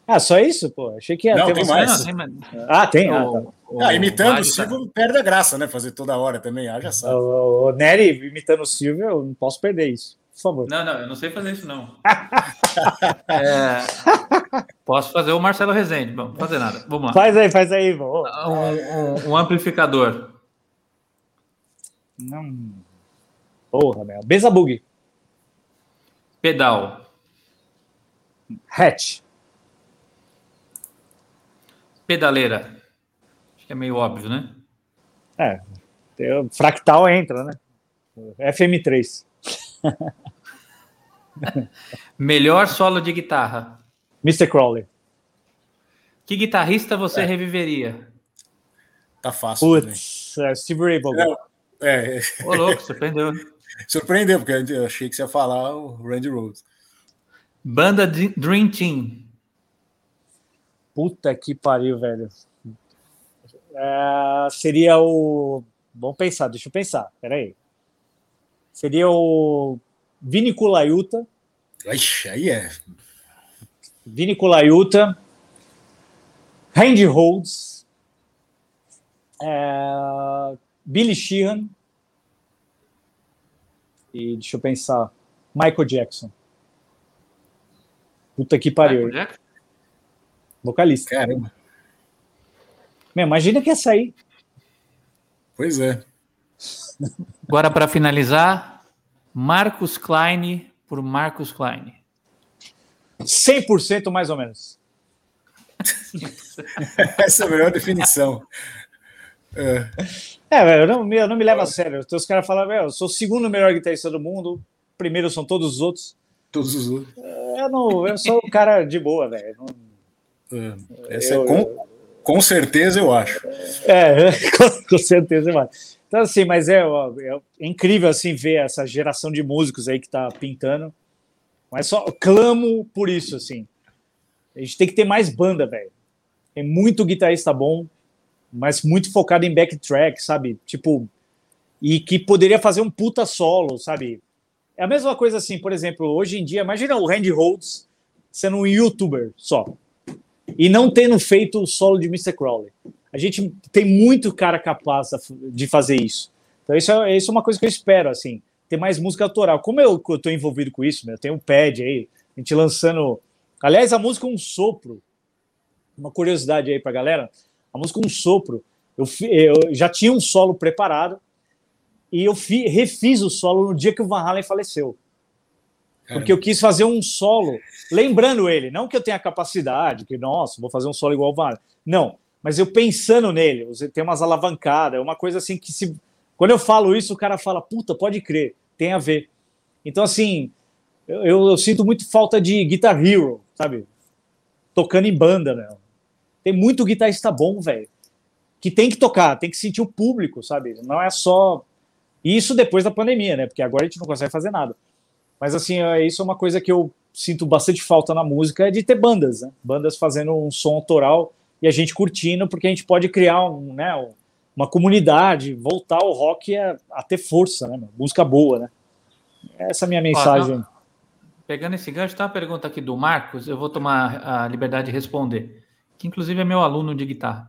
Ah, só isso, pô? Achei que ia
não, ter tem mais.
Não, tem... Ah, tem. Ah,
tá. ah, imitando o Silvio tá... perde a graça, né? Fazer toda hora também, ah, já sabe.
O, o Nery imitando o Silvio, eu não posso perder isso. Por favor.
Não, não, eu não sei fazer isso, não. é... Posso fazer o Marcelo Rezende. Vamos fazer nada. Vamos lá.
Faz aí, faz aí, vamos.
Um, um, um amplificador.
Não. Porra, meu. Bezabug.
Pedal.
Hatch.
Pedaleira. Acho que é meio óbvio, né?
É. Fractal entra, né? FM3.
Melhor solo de guitarra.
Mr. Crowley.
Que guitarrista você é. reviveria?
Tá fácil.
Putz, é, Steve Ray Vaughan.
É.
Ô, louco, surpreendeu.
Surpreendeu, porque eu achei que você ia falar o Randy Rhodes.
Banda Dream Team.
Puta que pariu, velho. É, seria o. Vamos pensar, deixa eu pensar. Peraí. Seria o Vini Kulaiuta.
Ixi, aí é.
Vini Kulaiuta. Randy Rhodes. É, Billy Sheehan. E deixa eu pensar. Michael Jackson. Puta que pariu. Vocalista.
Caramba.
Meu, imagina que ia sair.
Pois é.
Agora, para finalizar, Marcos Klein por Marcos Klein.
100% mais ou menos.
Essa é a melhor definição.
É, é eu, não, eu não me levo a sério. Então, os caras falam, eu sou o segundo melhor guitarrista do mundo, primeiro são todos os outros.
Todos os outros.
Eu, não, eu sou um cara de boa, velho.
É, essa eu, é com, com certeza eu acho.
É, com, com certeza eu acho. Então, assim, mas é, é, incrível assim ver essa geração de músicos aí que tá pintando. Mas só clamo por isso, assim. A gente tem que ter mais banda, velho. Tem muito guitarrista bom, mas muito focado em backtrack, sabe? Tipo, e que poderia fazer um puta solo, sabe? É a mesma coisa assim, por exemplo, hoje em dia, imagina o Randy Rhodes sendo um youtuber só e não tendo feito o solo de Mr. Crowley. A gente tem muito cara capaz de fazer isso. Então, isso é, isso é uma coisa que eu espero, assim, ter mais música autoral. Como eu estou envolvido com isso, né, eu tenho um pad aí, a gente lançando. Aliás, a música Um Sopro, uma curiosidade aí pra galera, a música Um Sopro, eu, eu já tinha um solo preparado e eu fi, refiz o solo no dia que o Van Halen faleceu. Porque eu quis fazer um solo, lembrando ele, não que eu tenha capacidade, que, nossa, vou fazer um solo igual o Van Halen. Não, mas eu pensando nele, tem umas alavancadas, é uma coisa assim que se. Quando eu falo isso, o cara fala, puta, pode crer, tem a ver. Então, assim, eu, eu, eu sinto muito falta de Guitar Hero, sabe? Tocando em banda, né? Tem muito guitarrista bom, velho. Que tem que tocar, tem que sentir o público, sabe? Não é só. Isso depois da pandemia, né? Porque agora a gente não consegue fazer nada. Mas, assim, é, isso é uma coisa que eu sinto bastante falta na música, é de ter bandas, né? Bandas fazendo um som autoral e a gente curtindo, porque a gente pode criar um, né, uma comunidade, voltar o rock a, a ter força, né? Música boa, né? Essa é a minha mensagem. Ó,
pegando esse gancho, tem uma pergunta aqui do Marcos, eu vou tomar a liberdade de responder, que inclusive é meu aluno de guitarra.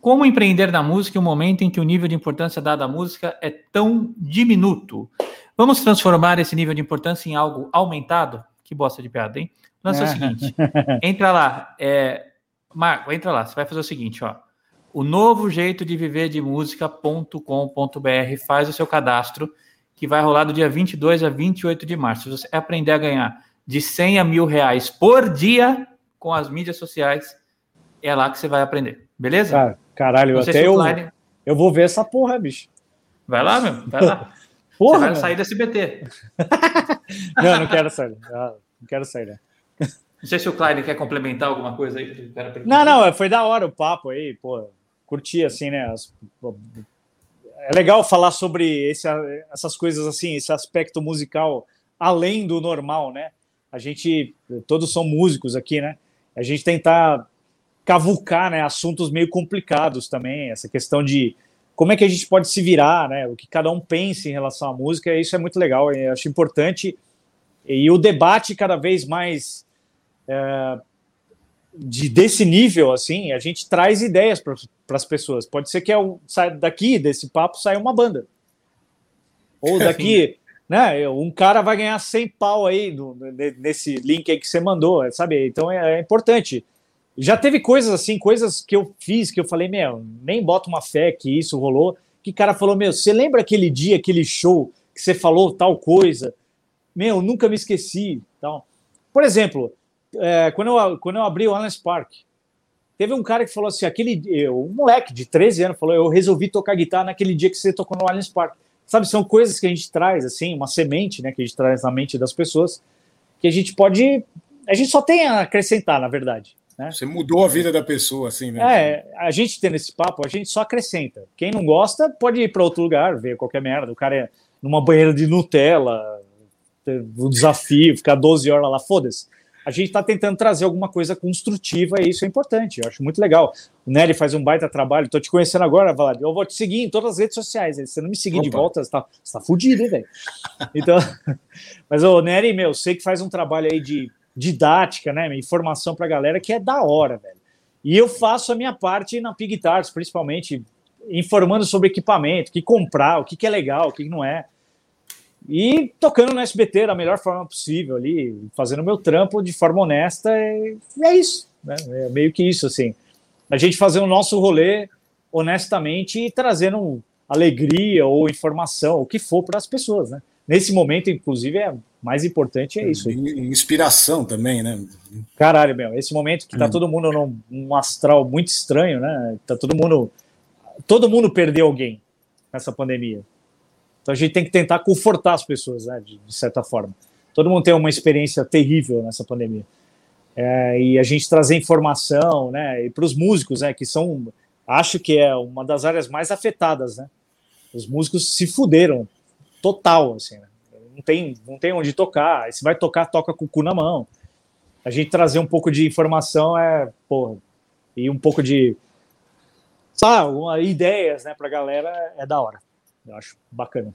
Como empreender na música em um momento em que o nível de importância dado à música é tão diminuto? Vamos transformar esse nível de importância em algo aumentado? Que bosta de piada, hein? Lance é o seguinte: entra lá, é, Marco, entra lá, você vai fazer o seguinte, ó. O novo jeito de viver de música.com.br faz o seu cadastro, que vai rolar do dia 22 a 28 de março. Se você aprender a ganhar de 100 a mil reais por dia com as mídias sociais, é lá que você vai aprender. Beleza?
Cara, caralho, até eu, eu vou ver essa porra, bicho.
Vai lá, meu, vai lá. Porra, você vai sair da SBT.
não, não quero sair. Não quero sair, né?
Não sei se o Klein quer complementar alguma coisa aí.
Não, não, foi da hora o papo aí, pô. Curti, assim, né? As... É legal falar sobre esse, essas coisas assim, esse aspecto musical além do normal, né? A gente, todos são músicos aqui, né? A gente tentar cavucar, né? Assuntos meio complicados também, essa questão de como é que a gente pode se virar, né? O que cada um pensa em relação à música, isso é muito legal, eu acho importante. E o debate cada vez mais é, de desse nível, assim, a gente traz ideias para as pessoas. Pode ser que eu, é daqui desse papo saia uma banda. Ou daqui, né? Um cara vai ganhar 100 pau aí no, nesse link aí que você mandou, sabe? Então é, é, importante. Já teve coisas assim, coisas que eu fiz que eu falei, meu, nem bota uma fé que isso rolou. Que cara falou, meu, você lembra aquele dia, aquele show que você falou tal coisa? Meu, nunca me esqueci. Então, por exemplo, é, quando, eu, quando eu abri o Allianz Park, teve um cara que falou assim, aquele, um moleque de 13 anos falou, eu resolvi tocar guitarra naquele dia que você tocou no Allianz Park. Sabe, são coisas que a gente traz, assim, uma semente, né, que a gente traz na mente das pessoas, que a gente pode, a gente só tem a acrescentar, na verdade. Né?
Você mudou a vida da pessoa, assim, né?
É, a gente tendo esse papo, a gente só acrescenta. Quem não gosta pode ir para outro lugar, ver qualquer merda. O cara é numa banheira de Nutella, o desafio, ficar 12 horas lá, foda-se a gente está tentando trazer alguma coisa construtiva e isso é importante. Eu acho muito legal. O Nery faz um baita trabalho. Estou te conhecendo agora, Vlad. Eu vou te seguir em todas as redes sociais. Se você não me seguir Opa. de volta, você está tá fudido, velho? Então, mas o Nery, meu, sei que faz um trabalho aí de didática, né? Informação para a galera que é da hora, velho. E eu faço a minha parte na Pig Guitars, principalmente informando sobre equipamento, o que comprar, o que, que é legal, o que não é. e tocando no SBT da melhor forma possível ali, fazendo meu trampo de forma honesta, e é isso, né? É meio que isso, assim. A gente fazer o nosso rolê honestamente e trazendo alegria ou informação, o que for para as pessoas, né? Nesse momento, inclusive, é mais importante é isso.
Inspiração também, né?
Caralho, meu, esse momento que tá hum. todo mundo num, num astral muito estranho, né? Tá todo mundo todo mundo perdeu alguém nessa pandemia. Então a gente tem que tentar confortar as pessoas, né, de, de certa forma. Todo mundo tem uma experiência terrível nessa pandemia. É, e a gente trazer informação, né, e para os músicos, né, que são, acho que é uma das áreas mais afetadas, né. Os músicos se fuderam total, assim, né? não tem, não tem onde tocar. se vai tocar, toca com o cu na mão. A gente trazer um pouco de informação é, porra, e um pouco de sabe, ideias, né, para a galera é da hora. Eu acho bacana.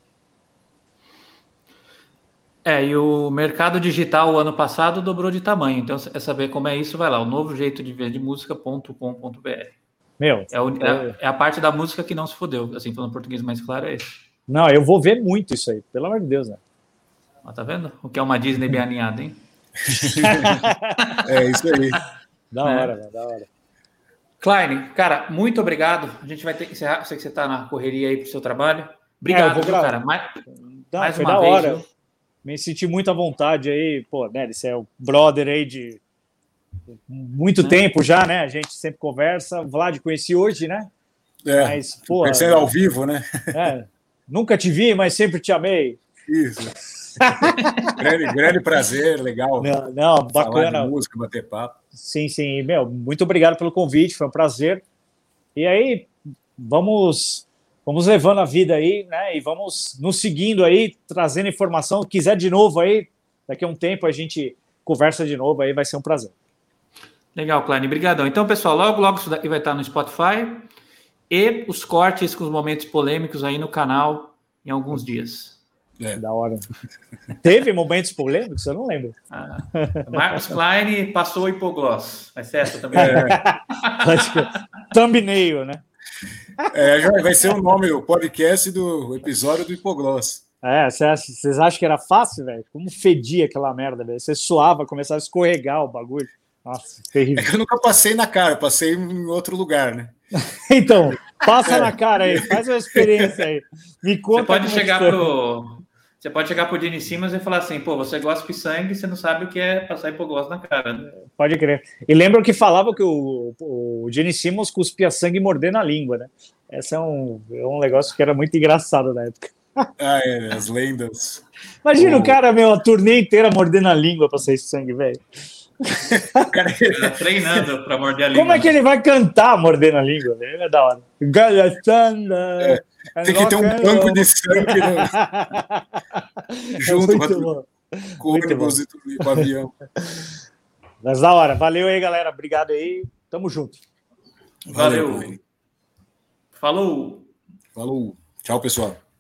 É, e o mercado digital o ano passado dobrou de tamanho. Então, é saber como é isso, vai lá, o novo jeito de ver de música.com.br.
Meu,
é, o, é, é, a parte da música que não se fodeu, assim, falando português mais claro, é isso.
Não, eu vou ver muito isso aí, pelo amor de Deus, né?
Ó, tá vendo? O que é uma Disney bem alinhada, hein?
é isso aí.
Da hora, é. da hora.
Klein, cara, muito obrigado. A gente vai ter que encerrar. Eu sei que você está na correria aí para o seu trabalho. Obrigado, é, viu, cara. Mais,
Não, mais uma vez. Hora. Viu? Me senti muito à vontade aí. Pô, né? Você é o brother aí de muito é. tempo já, né? A gente sempre conversa. Vlad conheci hoje, né?
É, mas, pô, conhecendo ao vivo, né?
É, nunca te vi, mas sempre te amei.
Isso. grande, grande prazer, legal.
Não, não bacana.
música, bater papo.
Sim, sim. Meu, muito obrigado pelo convite, foi um prazer. E aí, vamos vamos levando a vida aí, né? E vamos nos seguindo aí, trazendo informação. Quiser de novo aí, daqui a um tempo a gente conversa de novo aí, vai ser um prazer.
Legal, Klein, obrigadão. Então, pessoal, logo, logo isso daqui vai estar no Spotify e os cortes com os momentos polêmicos aí no canal em alguns dias.
É. Da hora. Teve momentos polêmicos? Eu não lembro.
Ah, Marcos Klein passou o hipogloss. Vai ser essa também. É.
Thumbnail, né?
É, vai ser o nome, o podcast do episódio do hipogloss.
É, vocês acham que era fácil, velho? Como fedia aquela merda, velho? Você suava, começava a escorregar o bagulho. Nossa, terrível.
É que eu nunca passei na cara, passei em outro lugar, né?
então, passa é. na cara aí, faz uma experiência aí. Me conta.
Você pode chegar pro, você pode chegar pro Dini Simas e falar assim, pô, você gosta de sangue, você não sabe o que é passar hipoglose na cara. Né?
Pode crer. E lembra que falava que o, o Gene Simmons cuspia sangue e morder na língua, né? Esse é um, é um negócio que era muito engraçado na época.
Ah, é, as lendas.
Imagina o, o cara, meu, a turnê inteira mordendo a língua pra sair sangue, velho.
O cara tá treinando para morder a língua.
Como é que ele vai cantar mordendo a língua? Ele é da hora. É,
tem que ter um banco de sangue né? junto é com, com o ônibus e com o avião.
Mas da hora. Valeu aí, galera. Obrigado aí. Tamo junto.
Valeu. Valeu.
Falou. Falou. Tchau, pessoal.